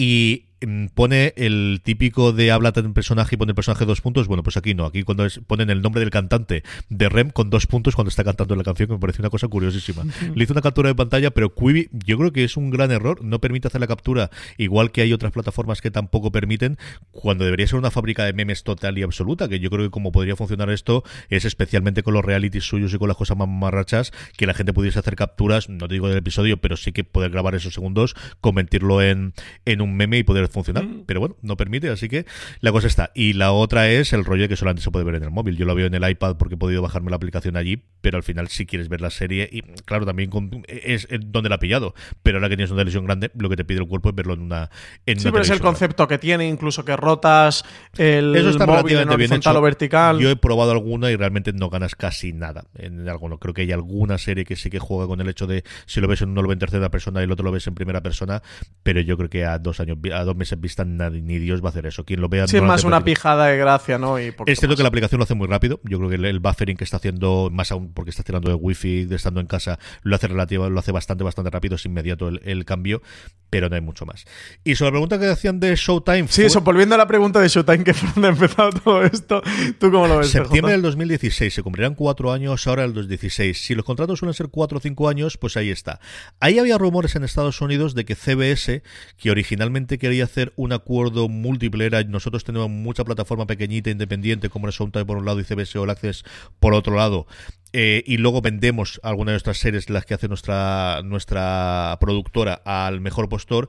F: Y Mm, pone el típico de habla en personaje y pone el personaje dos puntos. Bueno, pues aquí no. Aquí cuando ponen el nombre del cantante de Rem con dos puntos cuando está cantando la canción, que me parece una cosa curiosísima. Le hizo una captura de pantalla, pero Quibi, yo creo que es un gran error. No permite hacer la captura, igual que hay otras plataformas que tampoco permiten, cuando debería ser una fábrica de memes total y absoluta. Que yo creo que como podría funcionar esto es especialmente con los realities suyos y con las cosas más marrachas, que la gente pudiese hacer capturas, no te digo del episodio, pero sí que poder grabar esos segundos, convertirlo en, en un meme y poder funcionar. Mm. Pero bueno, no permite, así que la cosa está. Y la otra es el rollo que solamente se puede ver en el móvil. Yo lo veo en el iPad porque he podido bajarme la aplicación allí, pero al final si quieres ver la serie, y claro, también es, donde la ha pillado. Pero ahora que tienes una lesión grande, lo que te pide el cuerpo es verlo en una. En
G: sí, pero es el concepto que tiene, incluso que rotas el Eso está móvil en bien hecho. o vertical.
F: Yo he probado alguna y realmente no ganas casi nada en alguno. Creo que hay alguna serie que sí que juega con el hecho de si lo ves en uno lo ves en tercera persona y el otro lo ves en primera persona, pero yo creo que a dos años, a dos meses vista ni Dios va a hacer eso. Quien lo vea.
G: Sí, es más una pijada de gracia, ¿no?
F: Y es cierto que la aplicación lo hace muy rápido. Yo creo que el, buffering que está haciendo, más aún porque está tirando de wifi de estando en casa, lo hace relativo, lo hace bastante, bastante rápido, es inmediato el, cambio, pero no hay mucho más. Y sobre la pregunta que hacían de Showtime.
G: Sí, eso, volviendo a la pregunta de Showtime, que fue donde ha empezado todo esto, ¿tú cómo lo ves?
F: Septiembre del 2016, se cumplirán cuatro años ahora el 2016. Si los contratos suelen ser cuatro o cinco años, pues ahí está. Ahí había rumores en Estados Unidos de que CBS, que originalmente quería hacer un acuerdo múltiple, era nosotros tenemos mucha plataforma pequeñita, independiente, como es Soundtime por un lado y CBS All Access por otro lado, eh, y luego vendemos algunas de nuestras series, las que hace nuestra, nuestra productora, al mejor postor,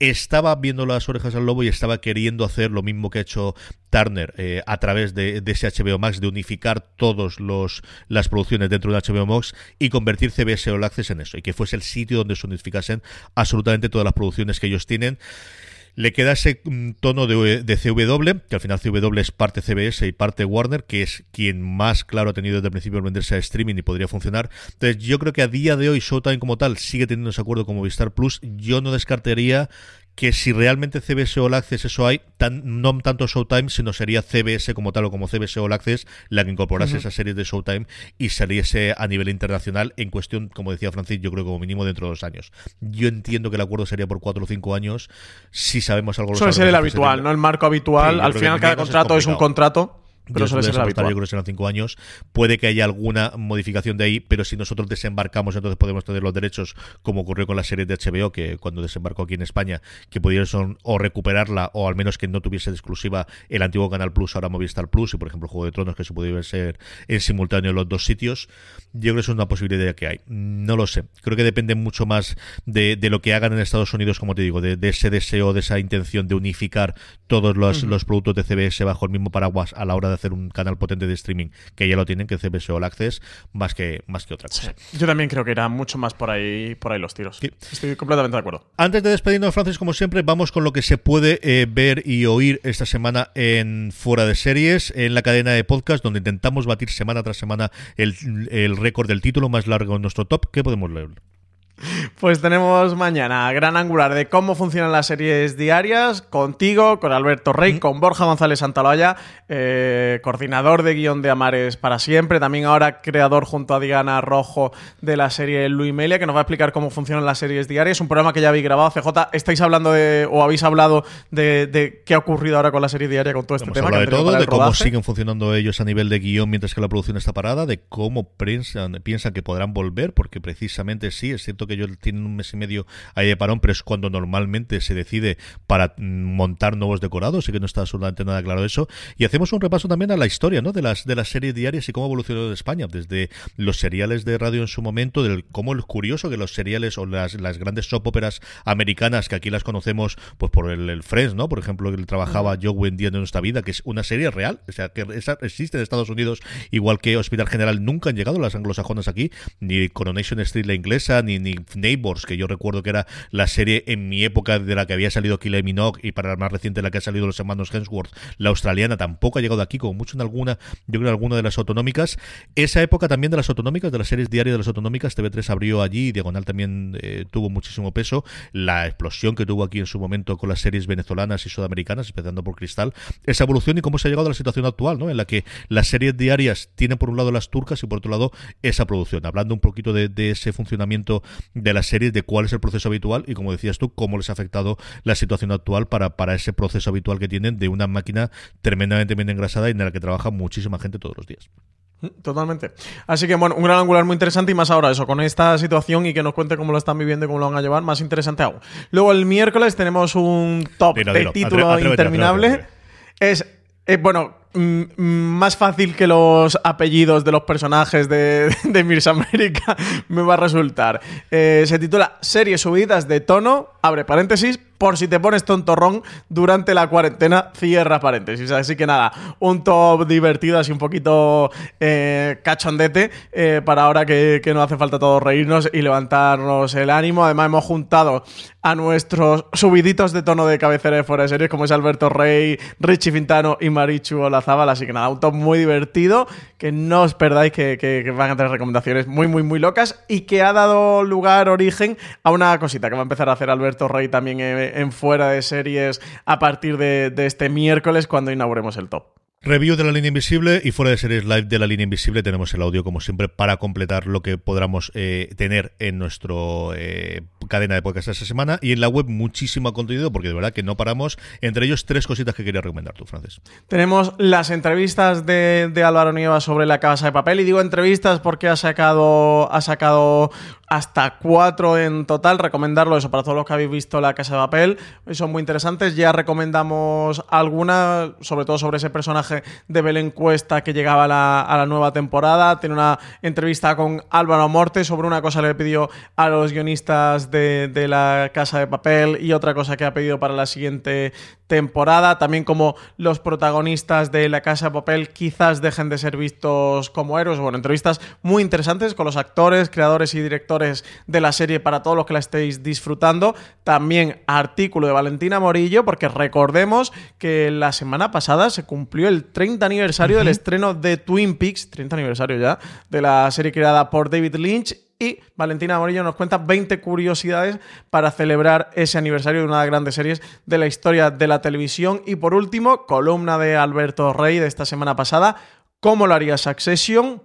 F: estaba viendo las orejas al lobo y estaba queriendo hacer lo mismo que ha hecho Turner eh, a través de, de, ese HBO Max, de unificar todas las producciones dentro de HBO Max y convertir CBS All Access en eso, y que fuese el sitio donde se unificasen absolutamente todas las producciones que ellos tienen. Le queda ese mm, tono de, de, CW, que al final CW es parte CBS y parte Warner, que es quien más claro ha tenido desde el principio el venderse a streaming y podría funcionar. Entonces yo creo que a día de hoy Showtime como tal sigue teniendo ese acuerdo con Movistar Plus. Yo no descartaría que si realmente CBS All Access eso hay, tan, no tanto Showtime, sino sería CBS como tal o como CBS All Access la que incorporase esa serie de Showtime y saliese a nivel internacional en cuestión, como decía Francis, yo creo como mínimo dentro de dos años. Yo entiendo que el acuerdo sería por cuatro o cinco años, si sabemos algo.
G: Suele ser el habitual, ¿no? El marco habitual. Al final cada contrato es un contrato. Pero
F: suele ser Yo creo que serán cinco años. Puede que haya alguna modificación de ahí, pero si nosotros desembarcamos, entonces podemos tener los derechos, como ocurrió con la serie de HBO, que cuando desembarcó aquí en España, que pudieran o recuperarla, o al menos que no tuviese de exclusiva el antiguo Canal Plus, ahora Movistar Plus, y por ejemplo Juego de Tronos, que se pudiera ser en simultáneo en los dos sitios. Yo creo que eso es una posibilidad que hay. No lo sé. Creo que depende mucho más de, lo que hagan en Estados Unidos, como te digo, de, ese deseo, de esa intención de unificar todos los, los productos de CBS bajo el mismo paraguas a la hora de hacer un canal potente de streaming que ya lo tienen, que CBS All Access, más que, más que otra cosa.
G: Yo también creo que irá mucho más por ahí, por ahí los tiros. Estoy completamente de acuerdo.
F: Antes de despedirnos, Francis, como siempre, vamos con lo que se puede eh, ver y oír esta semana en Fuera de Series, en la cadena de podcast, donde intentamos batir semana tras semana el, el récord del título más largo en nuestro top. ¿Qué podemos leer?
G: Pues tenemos mañana gran angular de cómo funcionan las series diarias contigo, con Alberto Rey, con Borja González Santaloya, eh, coordinador de guion de Amares para siempre, también ahora creador junto a Diana Rojo de la serie Luis Melia, que nos va a explicar cómo funcionan las series diarias. Un programa que ya habéis grabado, CJ. ¿Estáis hablando de, o habéis hablado de, qué ha ocurrido ahora con la serie diaria, con todo este tema?
F: de todo, de cómo siguen funcionando ellos a nivel de guion mientras que la producción está parada, de cómo piensan, piensan que podrán volver, porque precisamente sí, es cierto que ellos tienen un mes y medio ahí de parón, pero es cuando normalmente se decide para montar nuevos decorados, y que no está absolutamente nada claro eso. Y hacemos un repaso también a la historia ¿no? de, las, de las series diarias y cómo evolucionó en España, desde los seriales de radio en su momento, del cómo es curioso que los seriales o las, las grandes soap operas americanas, que aquí las conocemos pues por el, el Friends, ¿no? Por ejemplo, que trabajaba Joe Wendy en nuestra vida, que es una serie real, o sea, que existe en Estados Unidos, igual que Hospital General, nunca han llegado las anglosajonas aquí, ni Coronation Street la inglesa, ni, ni Neighbors, que yo recuerdo que era la serie en mi época de la que había salido Kylie Minogue y para la más reciente la que ha salido los hermanos Hemsworth, la australiana tampoco ha llegado aquí, como mucho en alguna, yo creo en alguna de las autonómicas. Esa época también de las autonómicas, de las series diarias de las autonómicas, TV3 abrió allí, Diagonal también eh, tuvo muchísimo peso. La explosión que tuvo aquí en su momento con las series venezolanas y sudamericanas, empezando por Cristal, esa evolución y cómo se ha llegado a la situación actual, ¿no? En la que las series diarias tienen por un lado las turcas y por otro lado esa producción. Hablando un poquito de, de ese funcionamiento de las series, de cuál es el proceso habitual y, como decías tú, cómo les ha afectado la situación actual para, para ese proceso habitual que tienen de una máquina tremendamente bien engrasada y en la que trabaja muchísima gente todos los días.
G: Mm, totalmente. Así que bueno, un gran angular muy interesante y más ahora eso, con esta situación y que nos cuente cómo lo están viviendo y cómo lo van a llevar, más interesante aún. Luego el miércoles tenemos un top de título interminable. Es, eh, bueno, más fácil que los apellidos de los personajes de, de Mirs América me va a resultar. Eh, se titula Series subidas de tono, abre paréntesis, por si te pones tontorrón durante la cuarentena, cierra paréntesis. Así que nada, un top divertido, así un poquito eh, cachondete, eh, para ahora que, que, no hace falta todos reírnos y levantarnos el ánimo. Además, hemos juntado a nuestros subiditos de tono de cabecera de fuera series, como es Alberto Rey, Richie Fintano y Marichu Olazábal. Así que nada, un top muy divertido, que no os perdáis que, que, van a tener recomendaciones muy, muy, muy locas y que ha dado lugar, origen a una cosita que va a empezar a hacer Alberto Rey también en, fuera de series a partir de este miércoles cuando inauguremos el top.
F: Review de la línea invisible y fuera de series live de la línea invisible tenemos el audio como siempre para completar lo que podamos eh, tener en nuestro eh, cadena de podcast esta semana y en la web muchísimo contenido porque de verdad que no paramos. Entre ellos tres cositas que quería recomendar tú, Francis.
G: Tenemos las entrevistas de, de Álvaro Nieva sobre la casa de papel y digo entrevistas porque ha sacado, ha sacado hasta cuatro en total. Recomendarlo eso para todos los que habéis visto La Casa de Papel. Son muy interesantes. Ya recomendamos alguna, sobre todo sobre ese personaje de Belén Cuesta que llegaba a la, a la nueva temporada. Tiene una entrevista con Álvaro Morte sobre una cosa que le pidió a los guionistas de, de La Casa de Papel y otra cosa que ha pedido para la siguiente temporada. También como los protagonistas de La Casa de Papel quizás dejen de ser vistos como héroes. Bueno, entrevistas muy interesantes con los actores, creadores y directores de la serie para todos los que la estéis disfrutando. También artículo de Valentina Morillo, porque recordemos que la semana pasada se cumplió el 30 aniversario del estreno de Twin Peaks, 30 aniversario ya, de la serie creada por David Lynch y Valentina Morillo nos cuenta 20 curiosidades para celebrar ese aniversario de una de las grandes series de la historia de la televisión. Y por último, columna de Alberto Rey de esta semana pasada, ¿cómo lo haría Succession?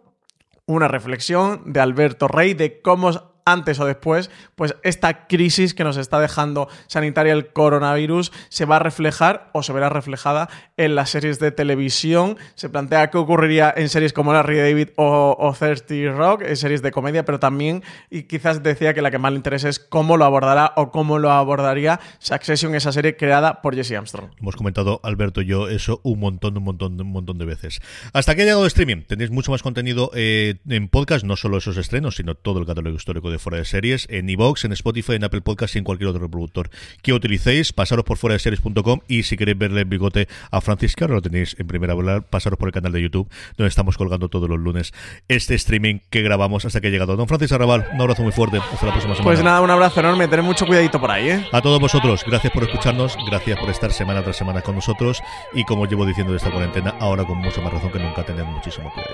G: Una reflexión de Alberto Rey de cómo antes o después, pues esta crisis que nos está dejando sanitaria el coronavirus se va a reflejar o se verá reflejada en las series de televisión. Se plantea qué ocurriría en series como Larry David o, o Thirsty Rock, en series de comedia, pero también, y quizás decía que la que más le interesa es cómo lo abordará o cómo lo abordaría Succession, esa serie creada por Jesse Armstrong.
F: Hemos comentado, Alberto y yo, eso un montón, un montón, un montón de veces. Hasta que ha llegado el streaming. Tenéis mucho más contenido eh, en podcast, no solo esos estrenos, sino todo el catálogo histórico de fuera de series en iVoox, en Spotify, en Apple Podcast y en cualquier otro reproductor que utilicéis. Pasaros por fuera de series.com y si queréis verle el bigote a Francis, que ahora lo tenéis en primera bola, pasaros por el canal de YouTube, donde estamos colgando todos los lunes este streaming que grabamos hasta que ha llegado. Don Francis Arrabal, un abrazo muy fuerte. Hasta la próxima semana.
G: Pues nada, un abrazo enorme. Tened mucho cuidadito por ahí, ¿eh?
F: A todos vosotros, gracias por escucharnos, gracias por estar semana tras semana con nosotros y como llevo diciendo de esta cuarentena, ahora con mucha más razón que nunca, tened muchísimo cuidado